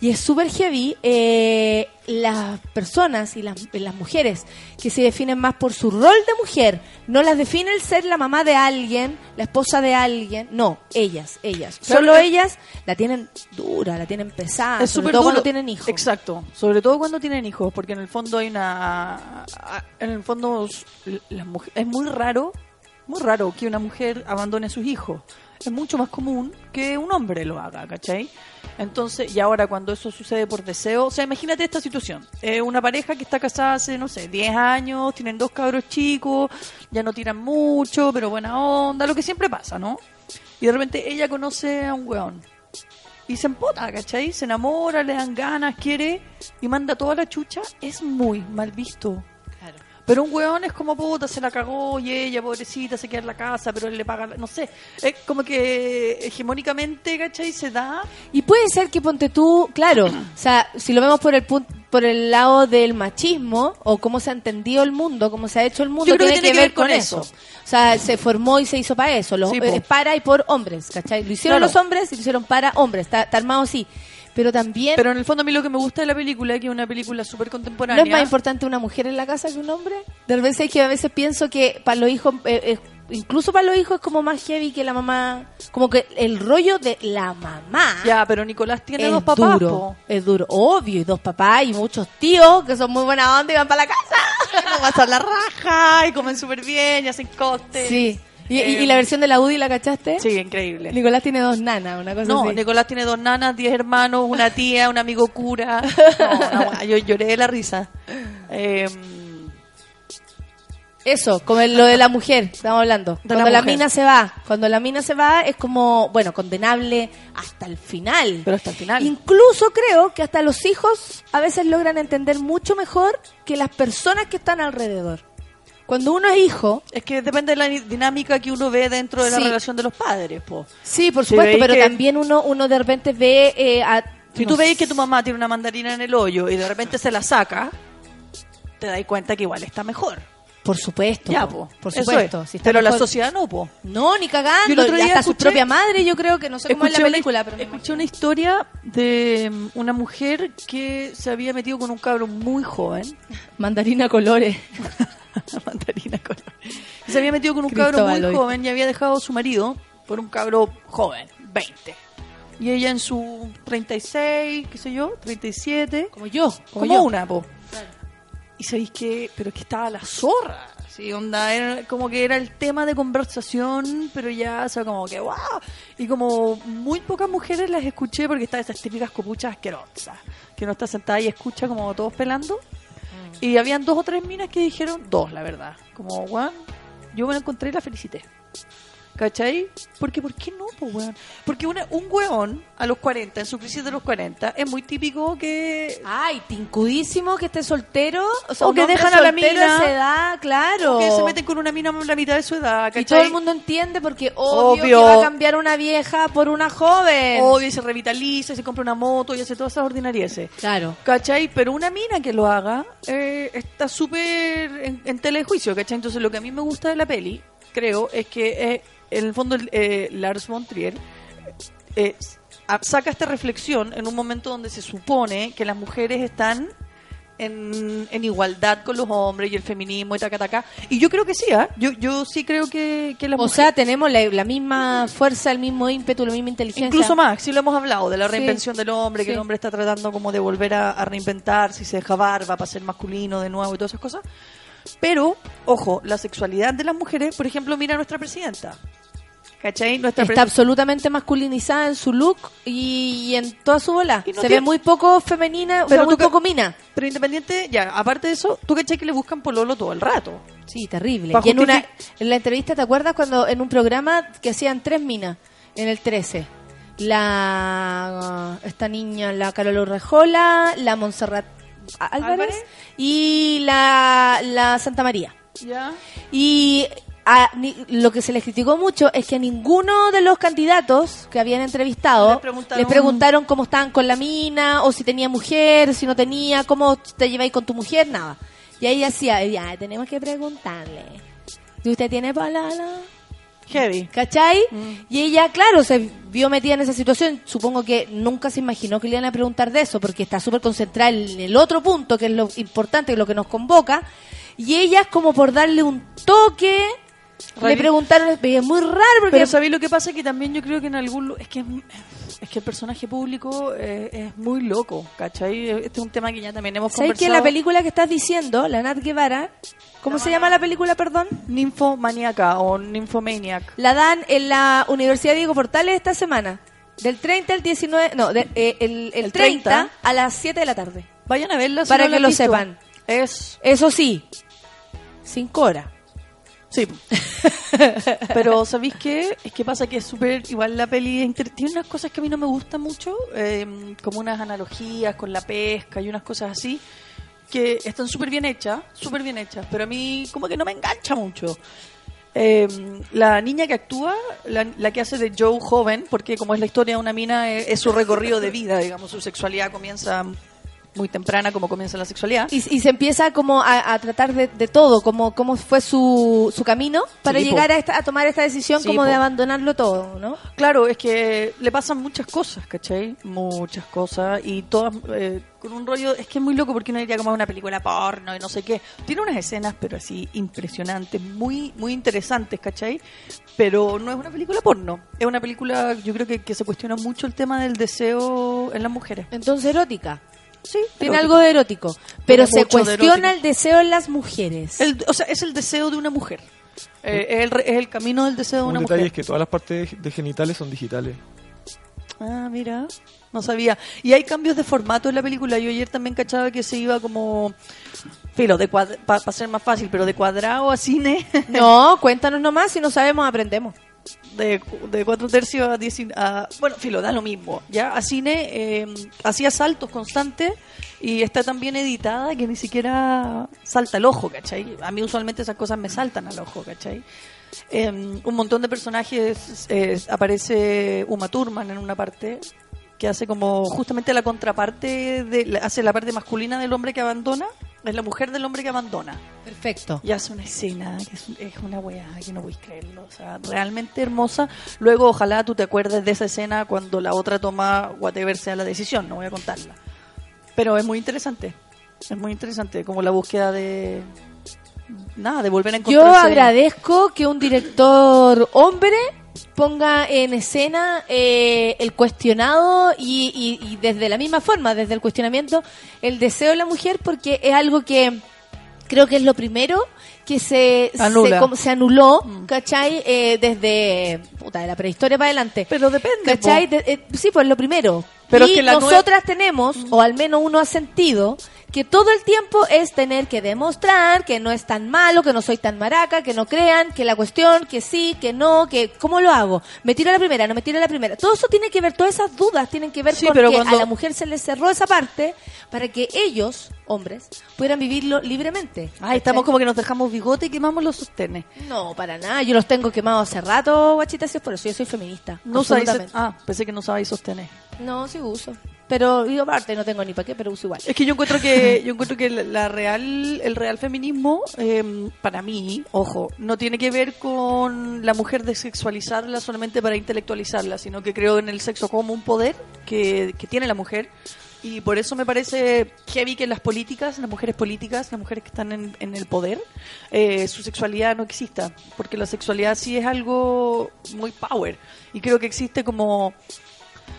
Y es súper heavy eh, las personas y las, las mujeres que se definen más por su rol de mujer. No las define el ser la mamá de alguien, la esposa de alguien. No, ellas, ellas. Claro, Solo ellas la tienen dura, la tienen pesada. es sobre todo duro. cuando tienen hijos. Exacto. Sobre todo cuando tienen hijos, porque en el fondo hay una... En el fondo las mujer- es muy raro, muy raro que una mujer abandone a sus hijos. Es mucho más común que un hombre lo haga, ¿cachai? Entonces, y ahora cuando eso sucede por deseo, o sea, imagínate esta situación. Eh, una pareja que está casada hace, no sé, 10 años, tienen dos cabros chicos, ya no tiran mucho, pero buena onda, lo que siempre pasa, ¿no? Y de repente ella conoce a un weón. Y se empota, ¿cachai? Se enamora, le dan ganas, quiere y manda toda la chucha. Es muy mal visto. Pero un weón es como puta, se la cagó y ella, pobrecita, se queda en la casa, pero él le paga, no sé. Es como que hegemónicamente, ¿cachai? Se da. Y puede ser que ponte tú, claro, o sea, si lo vemos por el punto por el lado del machismo o cómo se ha entendido el mundo, cómo se ha hecho el mundo, Yo creo tiene, que tiene que ver con eso. O sea, se formó y se hizo para eso, los, Sí, eh, para y por hombres, ¿cachai? Lo hicieron Claro. los hombres y lo hicieron para hombres, está, está armado así. Pero también Pero en el fondo a mí lo que me gusta de la película es que es una película súper ¿No contemporánea. es más importante una mujer en la casa que un hombre? De repente es que a veces pienso que para los hijos, eh, eh, incluso para los hijos es como más heavy que la mamá. Como que el rollo de la mamá Ya, pero Nicolás tiene dos papás, duro. po. Es duro, obvio, y dos papás y muchos tíos que son muy buena onda y van para la casa. <laughs> Como pasar la raja y comen súper bien y hacen cócteles. Sí. ¿Y, y- Eh, y la versión de la UDI la cachaste? Sí, increíble. Nicolás tiene dos nanas, una cosa No, así. Nicolás tiene dos nanas, diez hermanos, una tía, un amigo cura. <laughs> No, no, yo lloré de la risa. Eh, Eso, como lo de la mujer, estamos hablando. De cuando la, mina se va, cuando la mina se va es como, bueno, condenable hasta el final. pero hasta el final. Incluso creo que hasta los hijos a veces logran entender mucho mejor que las personas que están alrededor. Cuando uno es hijo, Es que depende de la dinámica que uno ve dentro de la Sí. relación de los padres, po. sí, por Si supuesto, pero que- también uno, uno de repente ve eh, a... Si no tú veis que tu mamá tiene una mandarina en el hoyo y de repente se la saca, te das cuenta que igual está mejor. Por supuesto, Ya, po, po. por supuesto. es. si pero la sociedad no, po. No, ni cagando. Yo el otro día hasta su escuché- propia madre, yo creo que no sé cómo es la película, una, pero escuché una historia de mm, una mujer que se había metido con un cabro muy joven. <laughs> Mandarina colores. <laughs> mandarina color. Se había metido con un cabro muy hoy. joven y había dejado a su marido por un cabro joven, 20. y ella en su 36, qué sé yo, 37. Como yo. Como, yo. una, po. Y sabéis que, pero que estaba la zorra. Sí, onda, era como que era el tema de conversación, pero ya, o sea, como que, wow. Y como muy pocas mujeres las escuché porque está esas típicas copuchas asquerosas, que uno está sentada y escucha como todos pelando. Mm. Y habían dos o tres minas que dijeron, dos, la verdad. Como, weón, yo me la encontré y la felicité. ¿Cachai? Porque, ¿por qué no, pues, weón? Porque una- un weón a los 40, en su crisis de los 40, es muy típico que... Ay, tincudísimo que esté soltero. O, sea, O que dejan a la mina. edad, claro. que se meten con una mina a la mitad de su edad, ¿cachai? Y todo el mundo entiende porque obvio, Obvio. que va a cambiar una vieja por una joven. Obvio, y se revitaliza, y se compra una moto y hace todas esas ordinarieces. Claro. ¿Cachai? Pero una mina que lo haga eh, está súper en, en tela de juicio, ¿cachai? Entonces lo que a mí me gusta de la peli, creo, es que eh, en el fondo eh, Lars von Trier eh, a- saca esta reflexión en un momento donde se supone que las mujeres están en, en igualdad con los hombres y el feminismo y taca, taca. Y yo creo que sí, ¿ah? Yo, yo sí creo que, que las O mujeres... sea, tenemos la, la misma fuerza, el mismo ímpetu, la misma inteligencia. Incluso más, sí lo hemos hablado, de la Sí. reinvención del hombre, que Sí. el hombre está tratando como de volver a, a reinventar, si se deja barba para ser masculino de nuevo y todas esas cosas. Pero, ojo, la sexualidad de las mujeres, por ejemplo, mira a nuestra presidenta. ¿Cachai? Nuestra Está pre- absolutamente masculinizada en su look y, y en toda su bola. No Se tiene- ve muy poco femenina, o Pero sea, muy poco mina. Pero independiente, ya, aparte de eso, tú cachai que le buscan pololo todo el rato. Sí, terrible. Pa' Y en, una, en la entrevista, ¿te acuerdas cuando en un programa que hacían tres minas en el 13? La esta niña, la Carol Urrejola, la Montserrat Álvarez, Álvarez. y la, la Santa María. ¿Ya? Y a ni- lo que se les criticó mucho es que a ninguno de los candidatos que habían entrevistado Les preguntaron- les preguntaron cómo estaban con la mina, o si tenía mujer, si no tenía, cómo te lleváis con tu mujer, nada. Y ahí decía, ya, tenemos que preguntarle. ¿Y usted tiene palala? Heavy. ¿Cachai? Y ella, claro, se vio metida en esa situación. Supongo que nunca se imaginó que le iban a preguntar de eso, porque está súper concentrada en el otro punto, que es lo importante, es lo que nos convoca. Y ella, como por darle un toque, le preguntaron, es muy raro, porque Pero ¿sabéis lo que pasa? Que también yo creo que en algún... Es que, es que el personaje público eh, es muy loco, ¿cachai? Este es un tema que ya también hemos ¿sabes conversado. que la película que estás diciendo, la Nat Guevara, ¿cómo se llama la película, perdón? Ninfomaníaca o Ninfomaniac. La dan en la Universidad Diego Portales esta semana. Del 30 al 19, no, de- eh, el, el El 30, 30 a las 7 de la tarde. Vayan a verla si Para no la que lo visto. sepan. Es... Eso sí, 5 horas. Sí. <laughs> Pero ¿sabéis qué? Es que pasa que es súper... Igual la peli inter- tiene unas cosas que a mí no me gustan mucho, eh, como unas analogías con la pesca y unas cosas así, que están súper bien hechas, súper bien hechas, pero a mí como que no me engancha mucho. Eh, la niña que actúa, la, la que hace de Joe joven, porque como es la historia de una mina, es su recorrido de vida, digamos, su sexualidad comienza muy temprana como comienza la sexualidad. Y, y se empieza como a, a tratar de, de todo, como cómo fue su, su camino para Sí, llegar a, esta- a tomar esta decisión Sí, como de abandonarlo todo, ¿no? Claro, es que le pasan muchas cosas, ¿cachai? Muchas cosas y todas eh, con un rollo, es que es muy loco porque uno diría como es una película porno y no sé qué. Tiene unas escenas, pero así impresionantes, muy muy interesantes, ¿cachai? Pero no es una película porno, es una película, yo creo que, que se cuestiona mucho el tema del deseo en las mujeres. Entonces erótica. Sí, Tiene erótico. algo de erótico, pero Tiene se de cuestiona el deseo en las mujeres. El- o sea, es el deseo de una mujer. Eh, es, el, re- es el camino del deseo de Un una detalle mujer. es que todas las partes de- genitales son digitales. Ah, mira, no sabía. Y hay cambios de formato en la película. Yo ayer también cachaba que se iba como, filo, de para ser más fácil, pero de cuadrado a cine, No, cuéntanos nomás, si no sabemos aprendemos. De, de cuatro tercios a diez, a, bueno, filo, da lo mismo. Ya, a cine eh, hacía saltos constantes y está tan bien editada que ni siquiera salta el ojo, ¿cachai? A mí usualmente esas cosas me saltan al ojo, ¿cachai? Eh, un montón de personajes, eh, aparece Uma Thurman en una parte que hace como justamente la contraparte, de, hace la parte masculina del hombre que abandona, es la mujer del hombre que abandona. Perfecto. Y hace una escena que es, es una weá que no podéis creerlo, o sea, realmente hermosa. Luego, ojalá tú te acuerdes de esa escena cuando la otra toma whatever sea la decisión, no voy a contarla. Pero es muy interesante, es muy interesante, como la búsqueda de... Nada, de volver a Yo encontrarse. agradezco que un director hombre ponga en escena eh, el cuestionado y, y- y desde la misma forma, desde el cuestionamiento, el deseo de la mujer, porque es algo que creo que es lo primero que se, se, como se anuló, ¿cachai? Eh, desde puta, de la prehistoria para adelante. Pero depende. ¿Cachai? po. De- eh, sí, pues lo primero. Pero y es que nosotras tenemos, o al menos uno ha sentido, que todo el tiempo es tener que demostrar que no es tan malo, que no soy tan maraca, que no crean, que la cuestión, que sí, que no, que ¿cómo lo hago? ¿Me tiro a la primera? ¿No me tiro a la primera? Todo eso tiene que ver, todas esas dudas tienen que ver Sí, con pero que cuando- a la mujer se le cerró esa parte para que ellos, hombres, pudieran vivirlo libremente. Ay, estamos como que nos dejamos bigote y quemamos los sostenes. No, para nada. Yo los tengo quemados hace rato, guachita, si es por eso. Yo soy feminista. No sabéis, ah, pensé que no sabéis sostener. No, sí uso. Pero digo aparte, no tengo ni para qué, pero uso igual. Es que yo encuentro que yo encuentro que la- real el real feminismo eh, para mí, ojo, no tiene que ver con la mujer desexualizarla solamente para intelectualizarla, sino que creo en el sexo como un poder que, que tiene la mujer y por eso me parece heavy que las políticas, las mujeres políticas, las mujeres que están en, en el poder, eh, su sexualidad no exista, porque la sexualidad sí es algo muy power y creo que existe como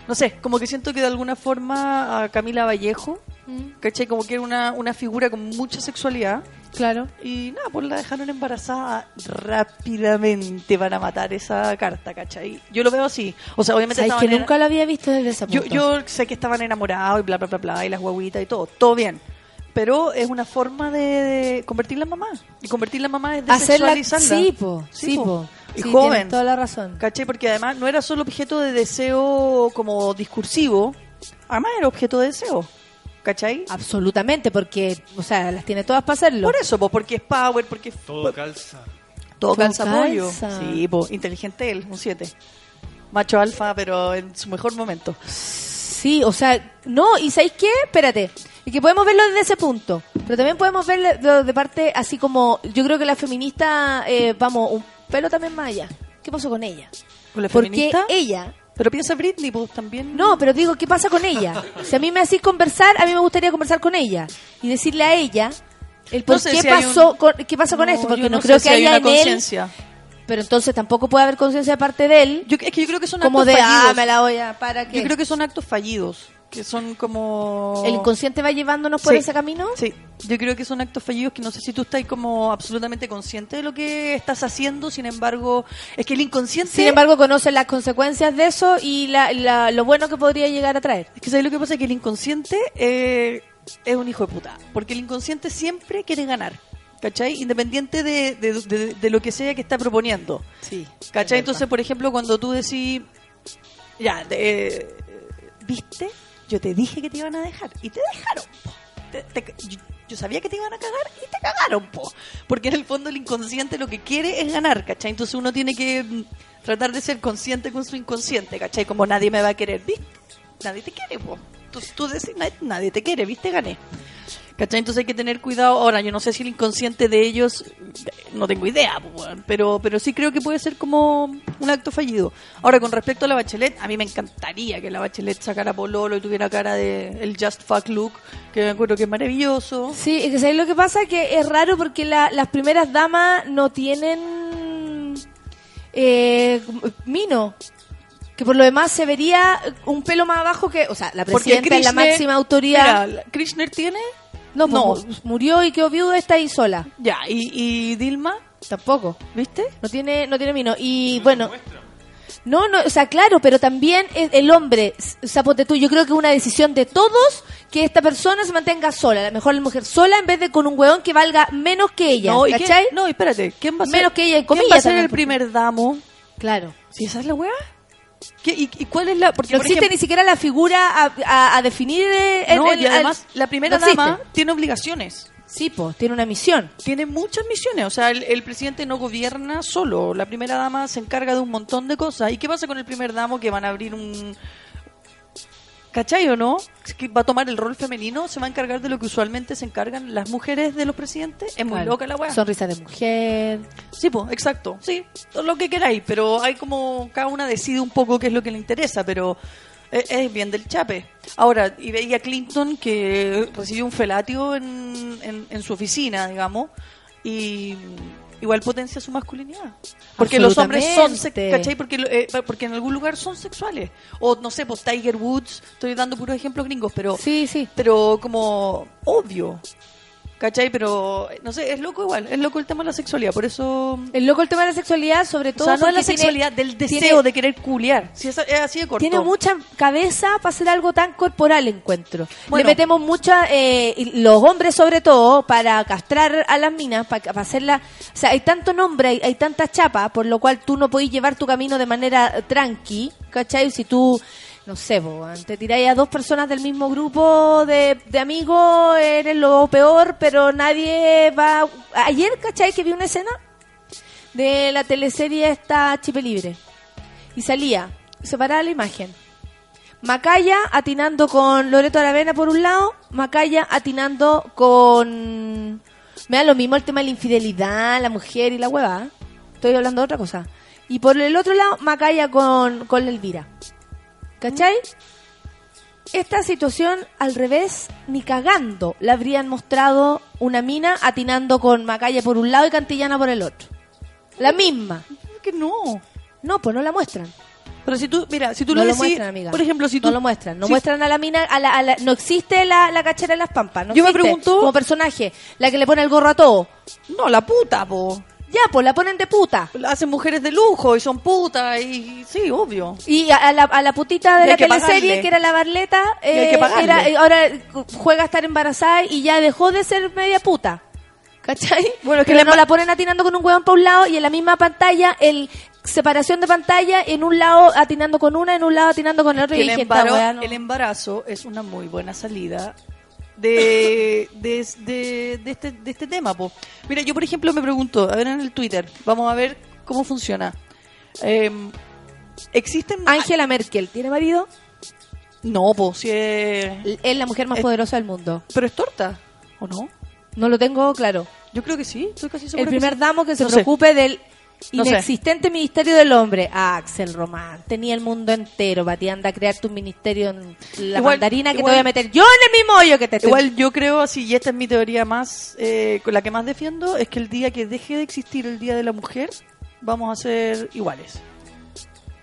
no sé, como que siento que de alguna forma a Camila Vallejo, ¿cachai? Como que era una, una figura con mucha sexualidad. Claro. Y nada, pues la dejaron embarazada rápidamente para matar esa carta, ¿cachai? Yo lo veo así. O sea, obviamente ¿Sabes estaban que nunca lo había visto desde yo, punto? yo sé que estaban enamorados y bla, bla, bla, bla, y las guaguitas y todo, todo bien. Pero es una forma de, de convertirla en mamá. Y convertirla en mamá es Hacerla, desexualizarla. sí, po, sí, po. Y Sí, joven. toda la razón. ¿Cachai? Porque además no era solo objeto de deseo como discursivo, además era objeto de deseo. ¿Cachai? Absolutamente, porque, o sea, las tiene todas para hacerlo. Por eso, po, porque es power, porque es- Todo calza. todo Todo calza pollo. Sí, po, inteligente él, un 7. Macho alfa, pero en su mejor momento. Sí, o sea, no, y ¿sabéis qué? Espérate. Y que podemos verlo desde ese punto. Pero también podemos verlo de parte así como. Yo creo que la feminista, eh, vamos, un pelo también más allá. ¿Qué pasó con ella? ¿Con la Porque feminista? ella. Pero piensa Britney, pues también. No, pero digo, ¿qué pasa con ella? Si a mí me hacís conversar, a mí me gustaría conversar con ella. Y decirle a ella el por No sé qué si hay pasó, un- con, qué pasó con No, esto. Porque yo no, no creo si que hay haya una en él. conciencia. Pero entonces tampoco puede haber conciencia de parte de él. Yo, es que yo creo que son como actos de, fallidos. ah, me la voy a. ¿Para qué? Yo creo que son actos fallidos, que son como... ¿El inconsciente va llevándonos por Sí. ese camino? Sí, yo creo que son actos fallidos que no sé si tú estás como absolutamente consciente de lo que estás haciendo, sin embargo, es que el inconsciente... Sin embargo, conoce las consecuencias de eso y la, la- lo bueno que podría llegar a traer. Es que ¿sabes lo que pasa? Que el inconsciente eh, es un hijo de puta. Porque el inconsciente siempre quiere ganar. ¿Cachai? Independiente de, de- de- de lo que sea que está proponiendo. Sí. ¿Cachai? Entonces, por ejemplo, cuando tú decís, ya, de- ¿viste? Yo te dije que te iban a dejar. Y te dejaron. Te- te- yo, sabía que te iban a cagar y te cagaron, po. Porque en el fondo el inconsciente lo que quiere es ganar, ¿cachai? Entonces uno tiene que mm, tratar de ser consciente con su inconsciente, ¿cachai? Como nadie me va a querer, ¿viste? Nadie te quiere, po. Tú, tú decís, "Nadie- nadie te quiere, ¿viste? Gané. ¿Cachai? Entonces hay que tener cuidado. Ahora, yo no sé si el inconsciente de ellos, no tengo idea, pero, pero sí creo que puede ser como un acto fallido. Ahora, con respecto a la Bachelet, a mí me encantaría que la Bachelet sacara pololo y tuviera cara de el just fuck look, que me acuerdo que es maravilloso. Sí, es que ¿sabes lo que pasa? Que es raro porque la- las primeras damas no tienen eh, mino. Que por lo demás se vería un pelo más abajo que... O sea, la presidenta es la máxima autoridad. Mira, ¿Krishner tiene? No, no. murió y quedó viuda, está ahí sola. Ya, ¿y, y Dilma? Tampoco. ¿Viste? No tiene, no tiene mino. Y bueno... No, no, o sea, claro, pero también es el hombre, ponte tú, yo creo que es una decisión de todos que esta persona se mantenga sola, a lo mejor la mujer sola en vez de con un hueón que valga menos que ella, No, ¿y no, espérate, ¿quién va a ser? Menos que ella, en ¿Quién va a ser el primer damo? Claro. Si esa es la weá. ¿Qué- y, y cuál es la...? Porque, No por existe ejemplo- ni siquiera la figura a, a- a definir el- No, el- y además la primera no dama tiene obligaciones. Sí, pues, tiene una misión. Tiene muchas misiones. O sea, el, el presidente no gobierna solo. La primera dama se encarga de un montón de cosas. ¿Y qué pasa con el primer damo que van a abrir un... ¿Cachai o no? Que va a tomar el rol femenino, se va a encargar de lo que usualmente se encargan las mujeres de los presidentes. Es muy Claro. loca la weá. Sonrisa de mujer. Sí, pues, exacto. Sí, todo lo que queráis, pero hay como cada una decide un poco qué es lo que le interesa, pero es, bien del chape. Ahora, y veía a Clinton que recibió un felatio en, en, en su oficina, digamos, y, igual potencia su masculinidad. Porque los hombres son. ¿cachai? Porque, eh, porque en algún lugar son sexuales. O no sé, pues Tiger Woods, estoy dando puros ejemplos gringos, pero Sí, sí. pero como obvio. ¿Cachai? Pero, no sé, es loco igual, es loco el tema de la sexualidad, por eso... El loco el tema de la sexualidad, sobre O todo sea, no es la tiene- sexualidad, del deseo tiene- de querer culiar. Si es, es así de corto. Tiene mucha cabeza para hacer algo tan corporal, encuentro. Bueno. Le metemos mucha, eh, los hombres sobre todo, para castrar a las minas, para, para hacerla... O sea, hay tanto nombre, hay, hay tanta chapa, por lo cual tú no podés llevar tu camino de manera tranqui, ¿cachai? Si tú, no sé, po, te tiráis a dos personas del mismo grupo de, de amigos, eres lo peor, pero nadie va... Ayer, ¿cachai? Que vi una escena de la teleserie esta Chipe Libre. Y salía, separada la imagen. Macaya atinando con Loreto Aravena por un lado, Macaya atinando con... Me da lo mismo el tema de la infidelidad, la mujer y la hueva. Estoy hablando de otra cosa. Y por el otro lado, Macaya con, con la Elvira. ¿Cachai? Esta situación al revés, ni cagando, la habrían mostrado una mina atinando con Macaya por un lado y Cantillana por el otro. La misma. que no. No, pues no la muestran. Pero si tú, mira, si tú no lo lo decís, muestran, amiga. por ejemplo, si tú... No lo muestran. No si- muestran a la mina, a la, a la- no existe la, la cachera en las pampas. No Yo me pregunto- Como personaje, la que le pone el gorro a todo. No, la puta, po. Ya, pues la ponen de puta. Hacen mujeres de lujo y son putas y... Sí, obvio. Y a, a la, a la putita de la que teleserie, pagarle. que era la Barleta, eh, era- eh, ahora juega a estar embarazada y ya dejó de ser media puta. ¿Cachai? Bueno, es que Pero le no la ponen atinando con un huevón para un lado y en la misma pantalla, el separación de pantalla, en un lado atinando con una, en un lado atinando con el otro. y el, no- el embarazo es una muy buena salida de, de, de, de este, de este tema. Po. Mira, yo por ejemplo me pregunto, a ver en el Twitter, vamos a ver cómo funciona. Eh, ¿Existen... Angela Merkel, ¿tiene marido? No, pues si es... Es la mujer más Es- poderosa del mundo. Pero es torta, ¿o no? No lo tengo claro. Yo creo que sí, estoy casi segura El que primer sí. damo que se No sé. preocupe del No sé. inexistente Ministerio del Hombre. Ah, Axel Román. Tenía el mundo entero. para ti anda a crear tu ministerio en la Igual- mandarina que igual- te voy a meter yo en el mismo hoyo que te estoy- Igual yo creo así, y esta es mi teoría más, eh, con la que más defiendo, es que el día que deje de existir el Día de la Mujer, vamos a ser iguales.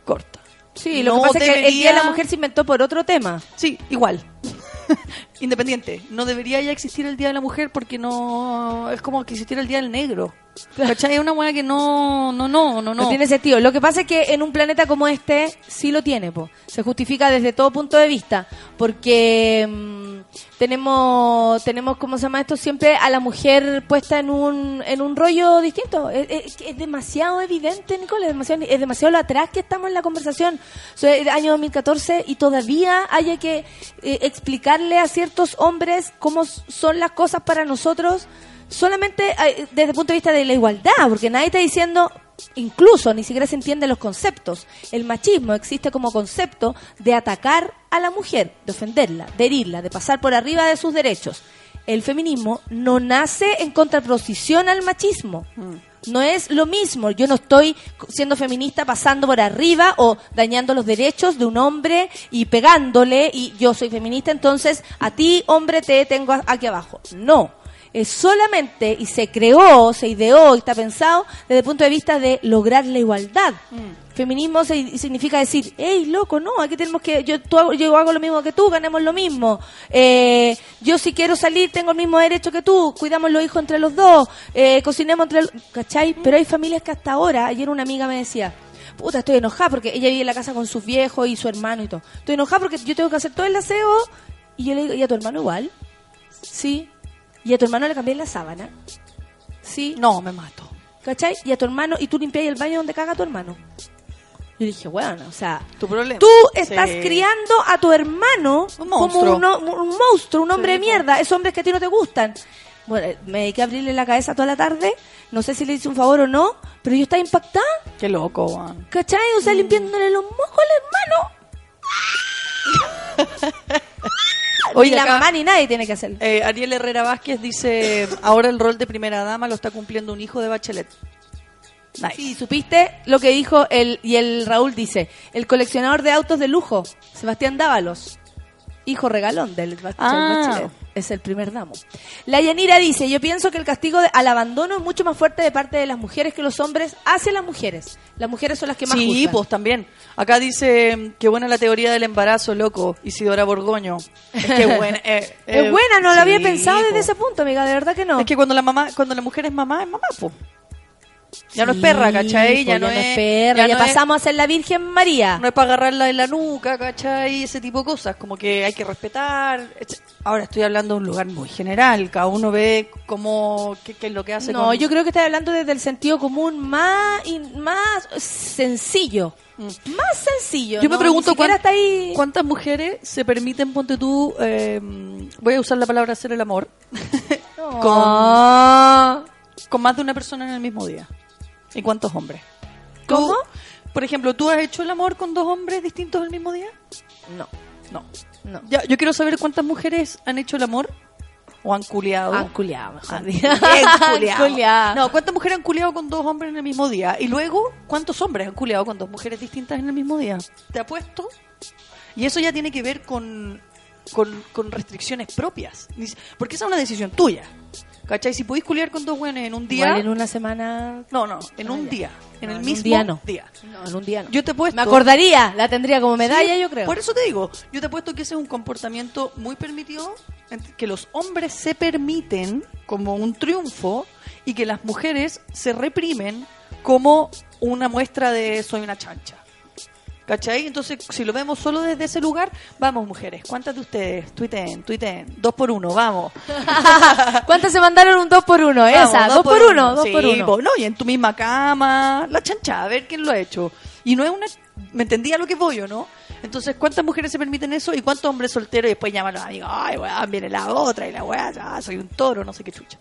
Corta. Sí, lo No que pasa es que el Día de la Mujer se inventó por otro tema. Sí, igual. <laughs> Independiente. No debería ya existir el Día de la Mujer porque no... Es como que existiera el Día del Negro. ¿Cachai? Es una buena que no... No, no, no, No. tiene sentido. Lo que pasa es que en un planeta como este sí lo tiene, po. Se justifica desde todo punto de vista. Porque mm, tenemos, tenemos, ¿cómo se llama esto? Siempre a la mujer puesta en un, en un rollo distinto. Es, es- es demasiado evidente, Nicole. Es demasiado, es demasiado lo atrás que estamos en la conversación. O sea, el año 2014 y todavía haya que eh, explicarle a ciertos hombres cómo son las cosas para nosotros solamente desde el punto de vista de la igualdad, porque nadie está diciendo, incluso ni siquiera se entienden los conceptos. El machismo existe como concepto de atacar a la mujer, de ofenderla, de herirla, de pasar por arriba de sus derechos. El feminismo no nace en contraposición al machismo. No es lo mismo. Yo no estoy siendo feminista pasando por arriba o dañando los derechos de un hombre y pegándole y yo soy feminista, entonces a ti, hombre, te tengo aquí abajo. No. Es solamente, y se creó, se ideó y está pensado desde el punto de vista de lograr la igualdad. Feminismo se- significa decir, hey, loco, no, aquí tenemos que, yo, tú hago, yo hago lo mismo que tú, ganemos lo mismo. Eh, yo si quiero salir tengo el mismo derecho que tú, cuidamos los hijos entre los dos, eh, cocinemos entre los... ¿Cachai? Pero hay familias que hasta ahora, ayer una amiga me decía, puta, estoy enojada porque ella vive en la casa con sus viejos y su hermano y todo. Estoy enojada porque yo tengo que hacer todo el aseo y yo le digo, ¿y a tu hermano igual? Sí. ¿Y a tu hermano le cambié la sábana? Sí. No, me mato. ¿Cachai? Y a tu hermano, y tú limpias el baño donde caga tu hermano. Yo dije, bueno, o sea, Tu problema. tú estás Sí. criando a tu hermano Un como un, un monstruo, un hombre Sí, de mierda, esos hombres que a ti no te gustan. Bueno, me dediqué a abrirle la cabeza toda la tarde, no sé si le hice un favor o no, pero yo estaba impactada, Qué loco, Juan. ¿cachai? O sea, limpiándole los mojos al hermano. <laughs> Oye, ni la acá- mamá ni nadie tiene que hacerlo. Eh, Ariel Herrera Vázquez dice, ahora el rol de primera dama lo está cumpliendo un hijo de Bachelet. Nice. Sí, supiste lo que dijo el y el Raúl dice, el coleccionador de autos de lujo, Sebastián Dávalos, hijo regalón del Ah, Bachelet. Es el primer damo. La Yanira dice, yo pienso que el castigo de- al abandono es mucho más fuerte de parte de las mujeres que los hombres hacia las mujeres. Las mujeres son las que más Sí, juzgan. pues también. Acá dice que buena la teoría del embarazo, loco. Isidora Borgoño. Es que <laughs> buena. eh, Es eh, buena, no lo había sí, pensado desde ese punto, amiga, de verdad que no. Es que cuando la mamá, cuando la mujer es mamá, es mamá, pues. Ya no es perra, ¿cachai? pues, Ya, no, es perra, ya, no es- pasamos a ser la Virgen María. No es para agarrarla en la nuca, ¿cachai? Ese tipo de cosas, como que hay que respetar. Ahora estoy hablando de un lugar muy general, cada uno ve cómo, qué, qué es lo que hace. No, con- yo creo que estás hablando desde el sentido común más más sencillo. Más sencillo. Mm. Yo me ¿no? pregunto cuán- ahí... cuántas mujeres se permiten, ponte tú, eh, voy a usar la palabra hacer el amor, <laughs> con, con más de una persona en el mismo día. ¿Y cuántos hombres? ¿Cómo? Por ejemplo, ¿tú has hecho el amor con dos hombres distintos el mismo día? No. No. No. Ya, yo quiero saber cuántas mujeres han hecho el amor o han culiado. Han culiado, mejor <laughs> Han culiado. culiado. No, ¿cuántas mujeres han culiado con dos hombres en el mismo día? Y luego, ¿cuántos hombres han culiado con dos mujeres distintas en el mismo día? Te apuesto. Y eso ya tiene que ver con, con, con restricciones propias. Porque esa es una decisión tuya. ¿Cachai? Si podéis culiar con dos buenos en un día. Igual en una semana... No, no, en Ah, un ya. día. En No, el en mismo día no. día. No, en un día no. Yo te he puesto. Me acordaría, la tendría como medalla, Sí, yo creo. Por eso te digo, yo te he puesto que ese es un comportamiento muy permitido, que los hombres se permiten como un triunfo y que las mujeres se reprimen como una muestra de soy una chancha. ¿Cachai? Entonces, si lo vemos solo desde ese lugar, vamos mujeres, ¿cuántas de ustedes? Tuiteen, tuiteen, dos por uno, vamos. <laughs> ¿Cuántas se mandaron un 2 por 1 Vamos, Esa, 2 por 1 2 Sí, por 1 po, no, y en tu misma cama, la chancha, a ver quién lo ha hecho. Y no es una... ¿Me entendía lo que voy o no? Entonces, ¿cuántas mujeres se permiten eso y cuántos hombres solteros y después llaman a los amigos, ay, weón, viene la otra y la weá, ya, soy un toro, no sé qué chucha.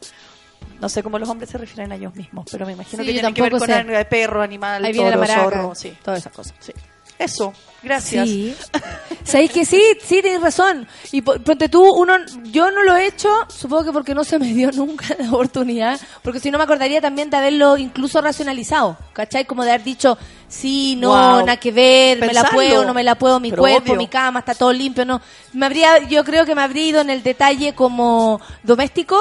No sé cómo los hombres se refieren a ellos mismos, pero me imagino Sí, que yo tiene que ver con el perro, animal, Ahí toro, zorro, sí. todas esas cosas. sí. Eso, gracias. Sí. ¿Sabéis que sí? Sí, tienes razón. Y po- ponte tú, uno, yo no lo he hecho, supongo que porque no se me dio nunca la oportunidad, porque si no me acordaría también de haberlo incluso racionalizado, ¿cachai? Como de haber dicho, sí, no, Wow. nada que ver, me la puedo, no me la puedo, mi Pero cuerpo, obvio. mi cama, está todo limpio, no. Me habría, yo creo que me habría ido en el detalle como doméstico,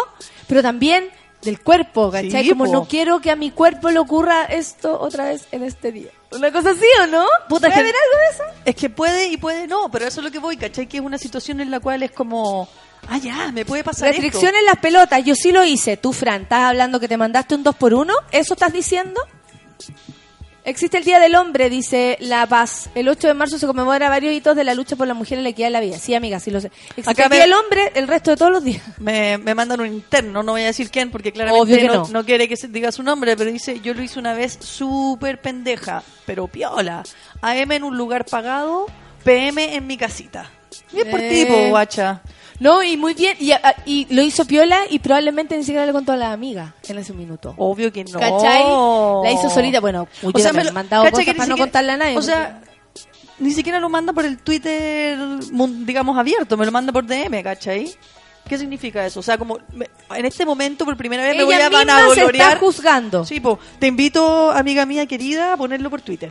pero también del cuerpo, ¿cachai? Sí, como po. no quiero que a mi cuerpo le ocurra esto otra vez en este día. Una cosa así, ¿o no? Puta, ¿Puede haber algo de eso? Es que puede y puede no, pero eso es lo que voy, ¿cachai? Que es una situación en la cual es como, ah, ya, me puede pasar Restricción en las pelotas, yo sí lo hice. Tú, Fran, ¿estás hablando que te mandaste un 2 por 1 ¿Eso estás diciendo? Existe el Día del Hombre, dice La Paz. El 8 de marzo se conmemora varios hitos de la lucha por la mujer y la equidad de la vida. Sí, amiga, sí lo sé. Existe Acá el me- Día del Hombre el resto de todos los días. <laughs> Me, me mandan un interno, no voy a decir quién, porque claramente no, no. no quiere que se diga su nombre, pero dice, yo lo hice una vez súper pendeja, pero piola. AM en un lugar pagado, PM en mi casita. Bien por Eh. ti, po, guacha. No, y muy bien. Y, a- y lo hizo Piola y probablemente ni siquiera le contó a la amiga en ese minuto. Obvio que no. ¿Cachai? La hizo solita. Bueno, O sea, me lo- mandado cosas para no contarle a nadie. O sea, ni siquiera lo manda por el Twitter, digamos, abierto, me lo manda por DM, ¿cachai? ¿Qué significa eso? O sea, como me- en este momento por primera vez me voy ella a misma se está vanagloriar. juzgando. Sí, po, te invito, amiga mía querida, a ponerlo por Twitter.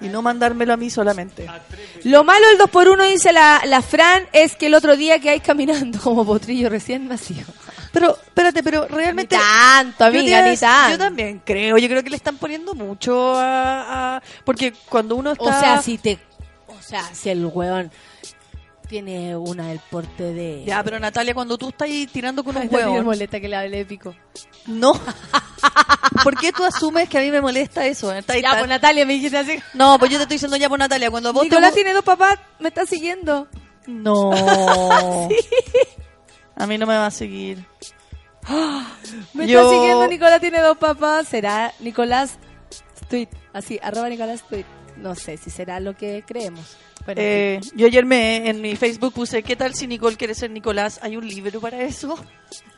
Y no mandármelo a mí solamente. Lo malo del 2 por 1 dice la, la Fran, es que el otro día que hay caminando como potrillo recién nacido. Pero, espérate, pero realmente... Ni tanto, Yo amiga, te- ni tanto. Yo también creo, yo creo que le están poniendo mucho a... a- porque cuando uno está... O sea, si te... O sea, si el weón tiene una del porte de... Ya, pero Natalia, cuando tú estás ahí tirando con un mí me huevo... molesta que le hable épico. No. <laughs> ¿Por qué tú asumes que a mí me molesta eso? Está ahí Ya, tan- pues Natalia me dijiste así. No, pues yo te estoy diciendo ya por Natalia, cuando vos Nicolás tiene dos papás, me está siguiendo. No. <laughs> A mí no me va a seguir. <gasps> Me Yo- está siguiendo Nicolás tiene dos papás. ¿Será Nicolás Tweet? Así, arroba Nicolás Tweet. No sé si será lo que creemos. Bueno, Eh, yo ayer me en mi Facebook puse, ¿qué tal si Nicole quiere ser Nicolás? ¿Hay un libro para eso?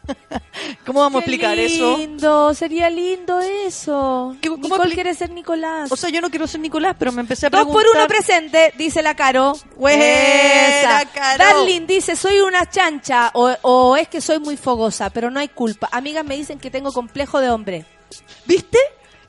<laughs> ¿Cómo vamos a explicar eso? lindo, sería lindo eso. ¿Qué- cómo Nicole quiere ser Nicolás. O sea, yo no quiero ser Nicolás, pero me empecé a Dos preguntar... por uno presente, dice la Caro. Buena, Esa. Caro. Darling dice, soy una chancha o, o es que soy muy fogosa, pero no hay culpa. Amigas me dicen que tengo complejo de hombre. ¿Viste?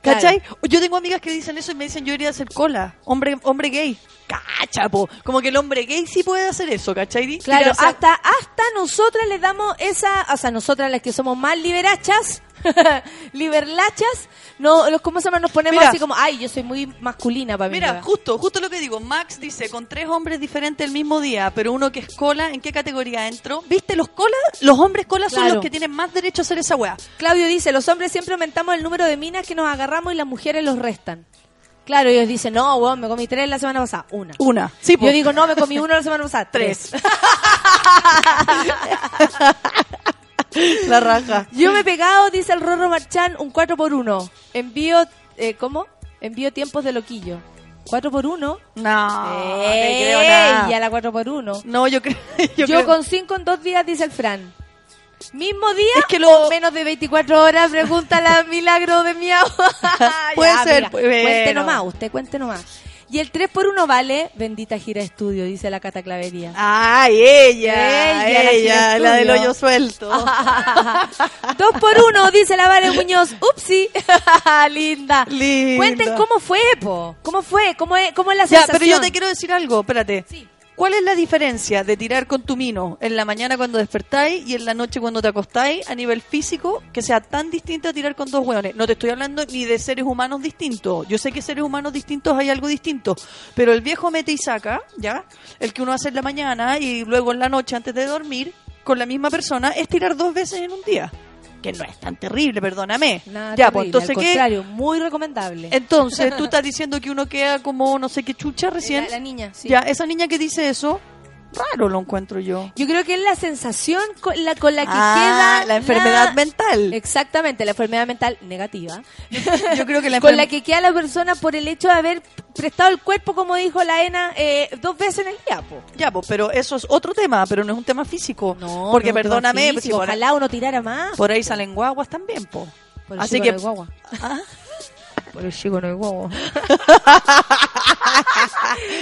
¿Cachai? Yo tengo amigas que dicen eso y me dicen yo iría a hacer cola. Hombre, hombre gay. Cacha, po. Como que el hombre gay sí puede hacer eso, ¿cachai? Claro, hasta, hasta nosotras les damos esa, o sea, nosotras las que somos más liberachas, <laughs> liberlachas, no, los, ¿cómo se llama? Nos ponemos Mira. así como, ay, yo soy muy masculina para mí. Mira, justo, justo lo que digo. Max dice, con tres hombres diferentes el mismo día, pero uno que es cola, ¿en qué categoría entro? ¿Viste? Los colas, los hombres colas son los que tienen más derecho a hacer esa weá. Claudio dice, los hombres siempre aumentamos el número de minas que nos agarramos y las mujeres los restan. Claro, ellos dicen, no, weón, me comí tres la semana pasada. Una. Una. Sí, po. Yo digo, no, me comí uno la semana pasada. <laughs> Tres. <laughs> La raja. Yo me he pegado, dice el Rorro Marchán, un 4 por 1 Envío, eh, ¿cómo? Envío tiempos de loquillo. ¿4 por 1 No, no te creo nada. Ya la 4 por 1 No, yo creo. <laughs> Yo, Yo, creo- con 5 en 2 días, dice el Fran. Mismo día, Es que lo- o menos de 24 horas, pregunta la <laughs> milagro de mi agua. <laughs> Puede ser, pues, Cuente nomás, usted cuente nomás. Y el 3 por 1 vale, bendita gira estudio, dice la cataclavería. Ay, ella, Ella, la ella, que la, del hoyo suelto. <laughs> Dos por uno, dice la Vale Muñoz. Upsi. <laughs> Linda. Linda. Cuenten cómo fue, po. ¿Cómo fue? ¿Cómo es, cómo es la Ya, sensación? pero yo te quiero decir algo, espérate. Sí. ¿Cuál es la diferencia de tirar con tu mino en la mañana cuando despertáis y en la noche cuando te acostáis a nivel físico que sea tan distinto a tirar con dos hueones? No te estoy hablando ni de seres humanos distintos. Yo sé que seres humanos distintos hay algo distinto, pero el viejo mete y saca, ¿ya? El que uno hace en la mañana y luego en la noche antes de dormir con la misma persona es tirar dos veces en un día. Que no es tan terrible, perdóname. Nada ya, terrible, pues entonces al qué? contrario, muy recomendable. Entonces, tú <laughs> estás diciendo que uno queda como no sé qué chucha recién. La, la niña, sí. Ya, esa niña que dice eso, raro lo encuentro yo. Yo creo que es la sensación con la, con la que Ah, queda la enfermedad mental. Exactamente, la enfermedad mental negativa. <laughs> Yo creo que la con la que queda la persona por el hecho de haber prestado el cuerpo, como dijo la ENA, eh, dos veces en el día, po. Ya, pues, pero eso es otro tema, pero no es un tema físico. No, Porque no, perdóname, físico, si por, ojalá uno tirara más. por ahí salen guaguas también, po. Por el Así que guagua. Ah. Por el chico no hay guagua. <laughs>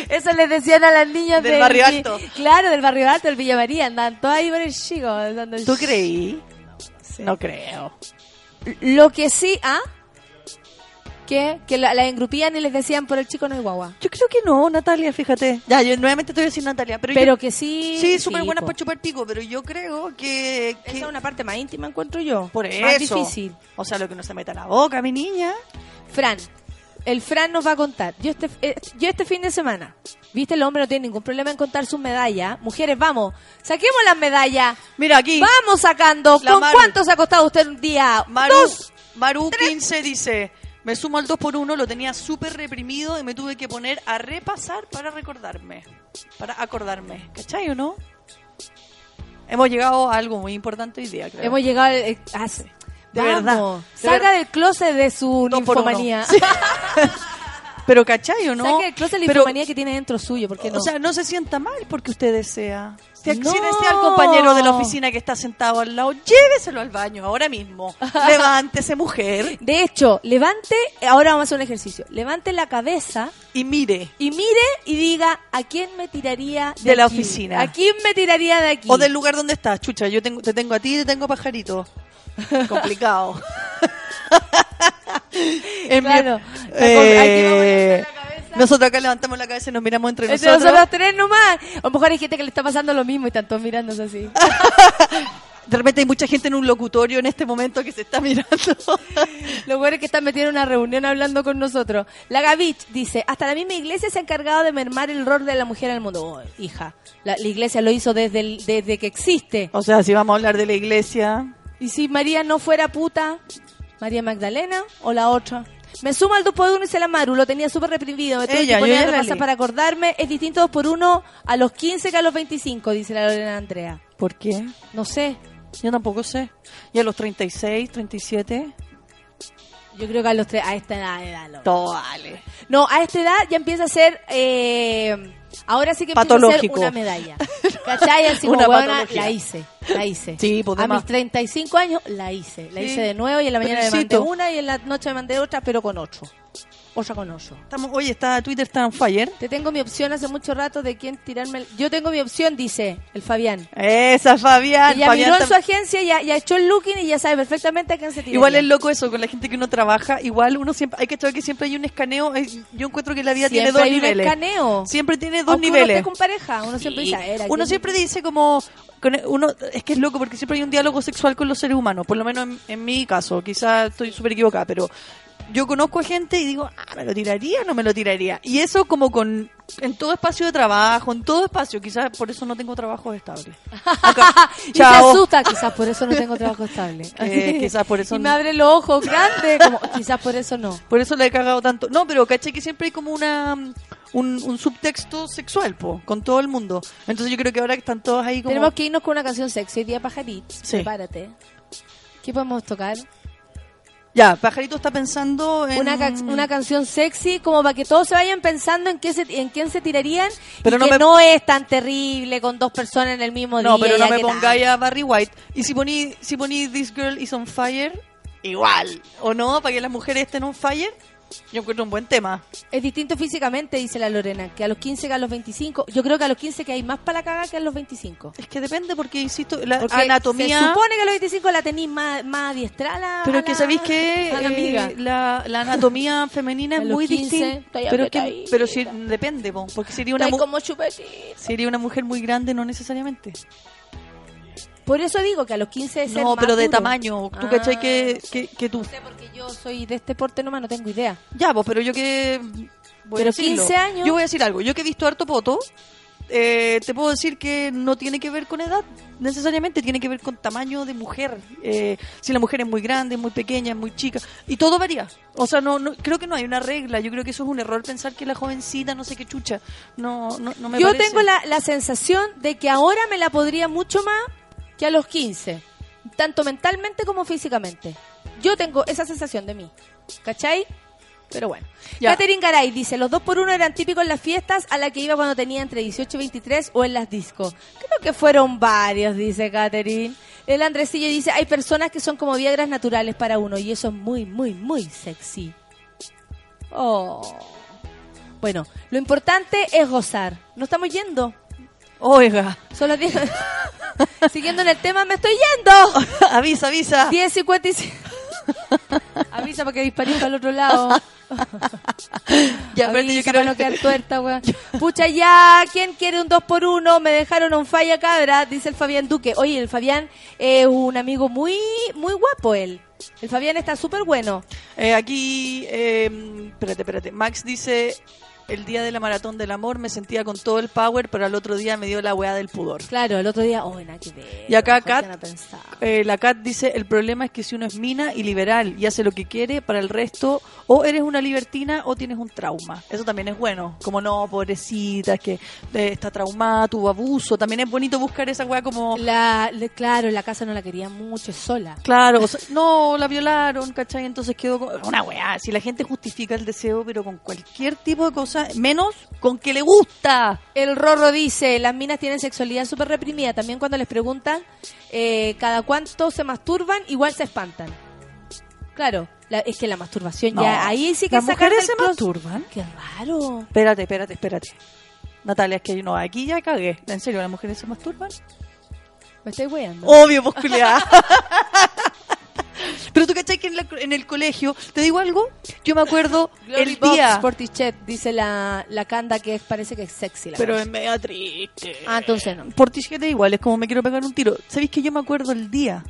Eso les decían a las niñas Del barrio alto. Claro, del barrio alto, del Villa María. Andaban todas ahí por el chico. dando el ¿Tú creí? No creo. Lo que sí, ¿ah? ¿Qué? Que la, la engrupían y les decían por el chico no hay guagua. Yo creo que no, Natalia, fíjate. Ya, yo nuevamente te voy a decir Natalia, pero, Pero yo- que sí. Sí, súper buenas po. para chupar pico, pero yo creo que... que- Esa es una parte más íntima, encuentro yo. Por Más eso. difícil. O sea, lo que no se meta a la boca, mi niña. Fran, el Fran nos va a contar. Yo este, eh, yo este fin de semana, viste, el hombre no tiene ningún problema en contar sus medallas. Mujeres, vamos, saquemos las medallas. Mira aquí. Vamos sacando. La ¿Con Maru. cuánto se ha costado usted un día? Maru, Dos. Maru 15 dice, me sumo al 2 por 1 lo tenía súper reprimido y me tuve que poner a repasar para recordarme, para acordarme. ¿Cachai o no? Hemos llegado a algo muy importante hoy día, creo. Hemos llegado eh, a... De Vamos, verdad, de Salga del closet de su ninfomanía. Sí. <laughs> Pero ¿cachai o no? Saque del closet de la Pero, ninfomanía que tiene dentro suyo, ¿por qué no? O sea, no se sienta mal porque usted desea. Si, No. al compañero de la oficina que está sentado al lado, lléveselo al baño ahora mismo. <laughs> Levántese, mujer, De hecho, levante, ahora vamos a hacer un ejercicio. Levante la cabeza y mire. y mire y diga a quién me tiraría de, De la aquí? oficina. ¿A quién me tiraría de aquí? O del lugar donde estás, chucha. Yo tengo, te tengo a ti y te tengo a pajarito. <laughs> Complicado. <laughs> <laughs> En mi- Claro. Eh, nosotros acá levantamos la cabeza y nos miramos entre Entre nosotros. nosotros tres nomás. A lo mejor hay gente que le está pasando lo mismo y están todos mirándose así. <laughs> De repente hay mucha gente en un locutorio en este momento que se está mirando. <laughs> Lo bueno es que están metidos en una reunión hablando con nosotros. La Gavich dice, hasta la misma iglesia se ha encargado de mermar el rol de la mujer en el mundo. Oh, hija, la, la iglesia lo hizo desde, el- desde que existe. o sea, si vamos a hablar de la iglesia. Y si María no fuera puta, María Magdalena o la otra. Me sumo al 2 por 1 y se la Maru, lo tenía súper reprimido. Me tuve Ella, que yo poner a la leí. para acordarme. Es distinto 2 por 1 a los 15 que a los 25, dice la Lorena Andrea. ¿Por qué? No sé. Yo tampoco sé. Y a los 36, 37. Yo creo que a los tres, a esta edad, edad lo- Todo vale. No, a esta edad ya empieza a ser. eh, ahora sí que empieza a ser una medalla. ¿Cachai? Así como, Una "Huevona, patología. la hice. La hice. Sí, pues, a mis más. 35 años la hice. La Sí. hice de nuevo y en la mañana me mandé Felicito. una y en la noche me mandé otra, pero con ocho. Osa con oso. Estamos, oye, está Twitter está on fire. Te tengo mi opción hace mucho rato de quién tirarme. el- Yo tengo mi opción, dice el Fabián. Esa, Fabián. Ella Fabián miró en su agencia, ya, ya echó el looking y ya sabe perfectamente a quién se tira. Igual es loco eso, con la gente que uno trabaja, igual uno siempre, hay que saber que siempre hay un escaneo, hay- yo encuentro que la vida tiene Siempre dos hay un niveles. escaneo. Siempre tiene dos Aunque uno niveles. esté con pareja, uno siempre Sí. dice, "A ver, ¿a Uno siempre dice como con- uno es que es loco porque siempre hay un diálogo sexual con los seres humanos, por lo menos en, en mi caso, quizás estoy súper equivocada, pero yo conozco a gente y digo, ah, ¿me lo tiraría o no me lo tiraría? Y eso como con en todo espacio de trabajo, en todo espacio, quizás por eso no tengo trabajo estable. <laughs> Y se asusta, quizás por eso no tengo trabajo estable. <laughs> Eh, quizás por eso <laughs> Y no. me abre los ojos grandes, como quizás por eso no. Por eso le he cagado tanto. No, pero caché que siempre hay como una un, un subtexto sexual, po, con todo el mundo. Entonces yo creo que ahora que están todos ahí como... Tenemos que irnos con una canción sexy, día pajarito. Sí. Prepárate. ¿Qué podemos tocar? Ya, Pajarito está pensando en... Una, ca- una canción sexy como para que todos se vayan pensando en qué se, en quién se tirarían Pero y no que me- no es tan terrible con dos personas en el mismo No, día. pero no me pongáis a Barry White. Y si poní, si poní This Girl is on Fire, igual. ¿O no? Para que las mujeres estén on fire. Yo encuentro un buen tema. Es distinto físicamente, dice la Lorena, que a los 15 que a los 25. Yo creo que a los 15 que hay más para la caga que a los 25. Es que depende porque, insisto, la Porque anatomía... Se supone que a los 25 la tenéis más, más adiestrada. Pero a que la- sabéis que <laughs> la eh, la, la anatomía <laughs> femenina es muy 15 distinta. Pero, que, pero si, depende, po, porque sería una, como sería una mujer muy grande, no necesariamente. Por eso digo que a los 15 es No, pero de duro. tamaño. ¿Tú Ah. cachai que, que, que tú? No sé, porque yo soy de este porte nomás, no tengo idea. Ya, pues, pero yo que... voy a Pero decirlo. 15 años. Yo voy a decir algo. Yo que he visto harto poto, eh, te puedo decir que no tiene que ver con edad, necesariamente tiene que ver con tamaño de mujer. Eh, si la mujer es muy grande, muy pequeña, muy chica, y todo varía. O sea, no, no creo que no hay una regla. Yo creo que eso es un error pensar que la jovencita no sé qué chucha. No, no, no me Yo parece. tengo la, la sensación de que ahora me la podría mucho más que a los 15, tanto mentalmente como físicamente. Yo tengo esa sensación de mí, ¿cachai? Pero bueno. Ya. Catherine Garay dice, los dos por uno eran típicos en las fiestas a la que iba cuando tenía entre 18 y 23 o en las discos. Creo que fueron varios, dice Catherine. El Andresillo dice, hay personas que son como viagras naturales para uno y eso es muy, muy, muy sexy. Oh. Bueno, lo importante es gozar. No estamos yendo. Oiga, Son las 10. Siguiendo en el tema, me estoy yendo. <laughs> avisa, avisa. 10.55. <laughs> Avisa para que disparé para el otro lado. <laughs> Ya, espérate, yo Avisa quiero para no quedar tuerta, weón. Pucha, ya, ¿quién quiere un 2 por 1 Me dejaron un falla cabra, dice el Fabián Duque. Oye, el Fabián es un amigo muy, muy guapo él. El Fabián está súper bueno. Eh, aquí, eh, espérate, espérate. Max dice, el día de la maratón del amor me sentía con todo el power, pero al otro día me dio la weá del pudor. Claro, el otro día, oh, nada que ver. Y acá Kat, eh, la Kat dice, el problema es que si uno es mina y liberal y hace lo que quiere, para el resto o eres una libertina o tienes un trauma. Eso también es bueno. Como no, pobrecita, es que eh, está traumada, tuvo abuso. También es bonito buscar esa weá como... La, le- claro, la casa no la quería mucho, es sola. Claro, o sea, no, la violaron, ¿cachai? Entonces quedó con- una weá. Si la gente justifica el deseo, pero con cualquier tipo de cosa, menos con que le gusta. El Rorro dice, las minas tienen sexualidad súper reprimida. También cuando les preguntan eh, cada cuánto se masturban, igual se espantan. Claro, la- es que la masturbación No. ya, ahí sí que Las mujeres se masturban. Qué raro. Espérate, espérate, espérate. Natalia, es que no, aquí ya cagué. ¿En serio las mujeres se masturban? Me estoy weando. Obvio, pues. <laughs> <laughs> Pero tú cachai que en, la- en el colegio, ¿te digo algo? Yo me acuerdo <laughs> Glory el Box día... Portichet, dice la, la Canda que es- parece que es sexy. La Pero cosa. es media triste. Ah, entonces no. Por tichete igual, es como me quiero pegar un tiro. ¿Sabéis que yo me acuerdo el día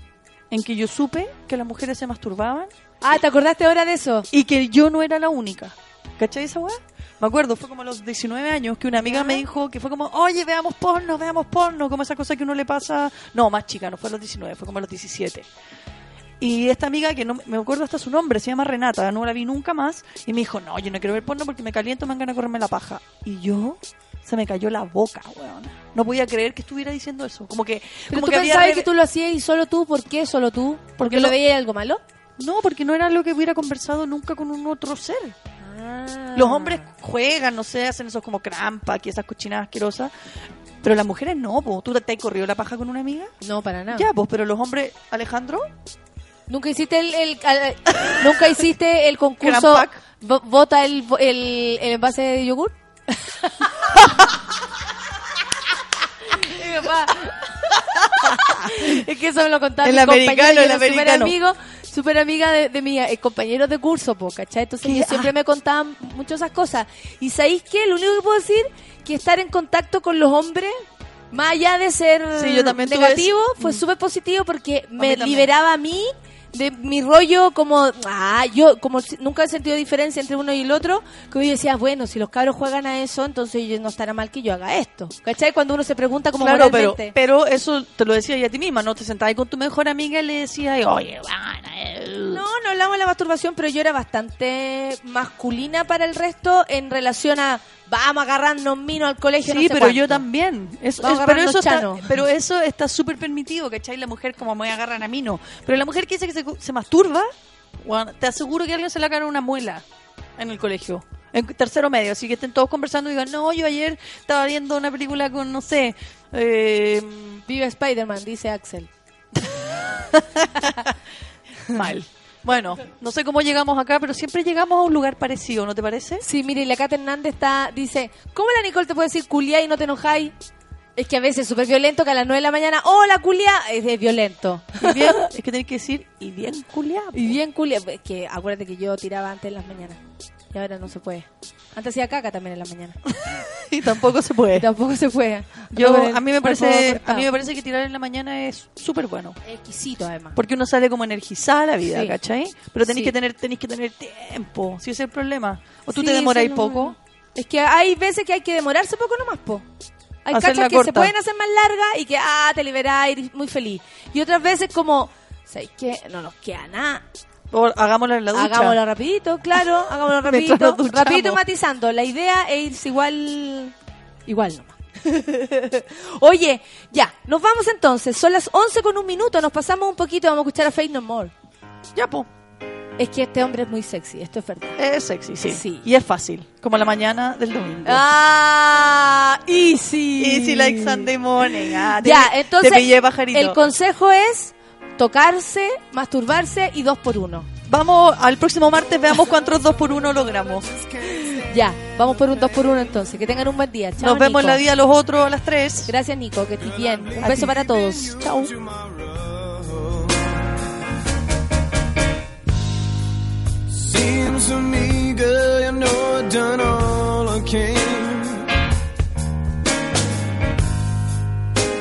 en que yo supe que las mujeres se masturbaban Ah, ¿te acordaste ahora de eso? y que yo no era la única? ¿Cachai esa weá? Me acuerdo, fue como a los 19 años que una amiga Ya. me dijo que fue como, oye, veamos porno, veamos porno, como esa cosa que uno le pasa. No, más chica, no fue a los 19, fue como a los 17. Y esta amiga, que no me acuerdo hasta su nombre, se llama Renata, no la vi nunca más, y me dijo, no, yo no quiero ver porno porque me caliento, me dan ganas de correrme la paja. Y yo, se me cayó la boca, weón. No podía creer que estuviera diciendo eso. Como que, Pero como tú que pensabas tú lo hacías y solo tú, ¿por qué solo tú? ¿Porque Porque lo veías algo malo? No, porque no era lo que hubiera conversado nunca con un otro ser. Ah. Los hombres juegan, no sé, hacen esos como crampa, que esas cochinadas asquerosas. Pero las mujeres no, po. ¿Tú te has corrido la paja con una amiga? No, para nada. Ya, pues, pero los hombres, Alejandro, Nunca hiciste el, <coughs> nunca hiciste el concurso bota el, el, el envase de yogur. <laughs> Es que eso me lo contaba El mi americano, compañero, el americano. amigo, súper amiga de, de mis eh, compañeros de curso, po, ¿cachai? Entonces ellos siempre me contaban muchas esas cosas. Y ¿sabéis qué? Lo único que puedo decir que estar en contacto con los hombres, más allá de ser Sí, yo también tuve negativo, fue súper positivo porque me liberaba a mí de mi rollo como, ah, yo como nunca he sentido diferencia entre uno y el otro, que yo decía, bueno, si los cabros juegan a eso, entonces no estará mal que yo haga esto. ¿Cachai? Cuando uno se pregunta como Claro, pero, pero eso te lo decía ya a ti misma, ¿no? Te sentabas con tu mejor amiga y le decías, oye, van, eh, No, no hablamos de la masturbación, pero yo era bastante masculina para el resto en relación a vamos a agarrarnos minos al colegio. no Sí, sé pero yo también. Es- Vamos es- a pero, eso está, pero eso está súper permitido, ¿cachai? La mujer como me agarran a mí no. Pero la mujer que dice que se, se masturba, bueno, te aseguro que alguien se le agarra una muela en el colegio. En tercero medio, así que estén todos conversando y digan, no, yo ayer estaba viendo una película con, no sé, eh, Viva Spider-Man, dice Axel. <laughs> mal. Bueno, no sé cómo llegamos acá, pero siempre llegamos a un lugar parecido, ¿no te parece? Sí, mire, y la Cata Hernández está, dice, ¿cómo la Nicole te puede decir culiá y no te enojáis? Es que a veces es súper violento que a las 9 de la mañana, hola culiá, es, es violento. Y bien, es que tenés que decir, y bien culiado. Y bien culiá, es que acuérdate que yo tiraba antes en las mañanas. Y ahora no se puede. Antes hacía caca también en la mañana. <laughs> Y tampoco se puede. Tampoco se puede. Yo, a mí me parece, a mí me parece que tirar en la mañana es súper bueno. Es exquisito además. Porque uno sale como energizada a la vida, Sí. ¿cachai? Pero tenéis Sí. que tener, tenéis que tener tiempo, si ese es el problema. O tú Sí, te demoráis poco. Es que hay veces que hay que demorarse poco nomás, po. Hay cachas que corta. se pueden hacer más largas y que, ah, te liberás, eres muy feliz. Y otras veces como, ¿sabes qué? No nos queda nada. O hagámosla en la ducha. Hagámoslo rapidito, claro, <laughs> hagámoslo rapidito. rapidito matizando. La idea es igual, igual nomás. <laughs> Oye, ya, nos vamos entonces. Son las 11 con un minuto, nos pasamos un poquito, vamos a escuchar a Fake No More. Ya, po. Es que este hombre es muy sexy, esto es verdad. Es sexy, sí. Sí. Y es fácil, como la mañana del domingo. Ah, easy. Easy like Sunday morning. Ah, te- Ya, entonces Te pillé, pajarito. el consejo es tocarse, masturbarse y dos por uno. Vamos al próximo martes, veamos <laughs> cuántos dos por uno logramos. Ya, vamos por un dos por uno entonces. Que tengan un buen día. Chao, Nos vemos en Nico. la vida los otros a las tres. Gracias, Nico. Que estés bien. Un A beso ti. para todos. Chao. Seems to me, girl, you know I've done all I can.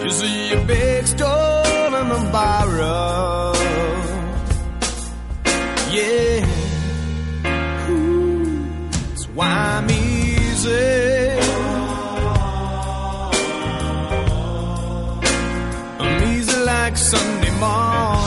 You see a big stone in the barrel. Yeah. It's why I'm easy. I'm easy like Sunday morning.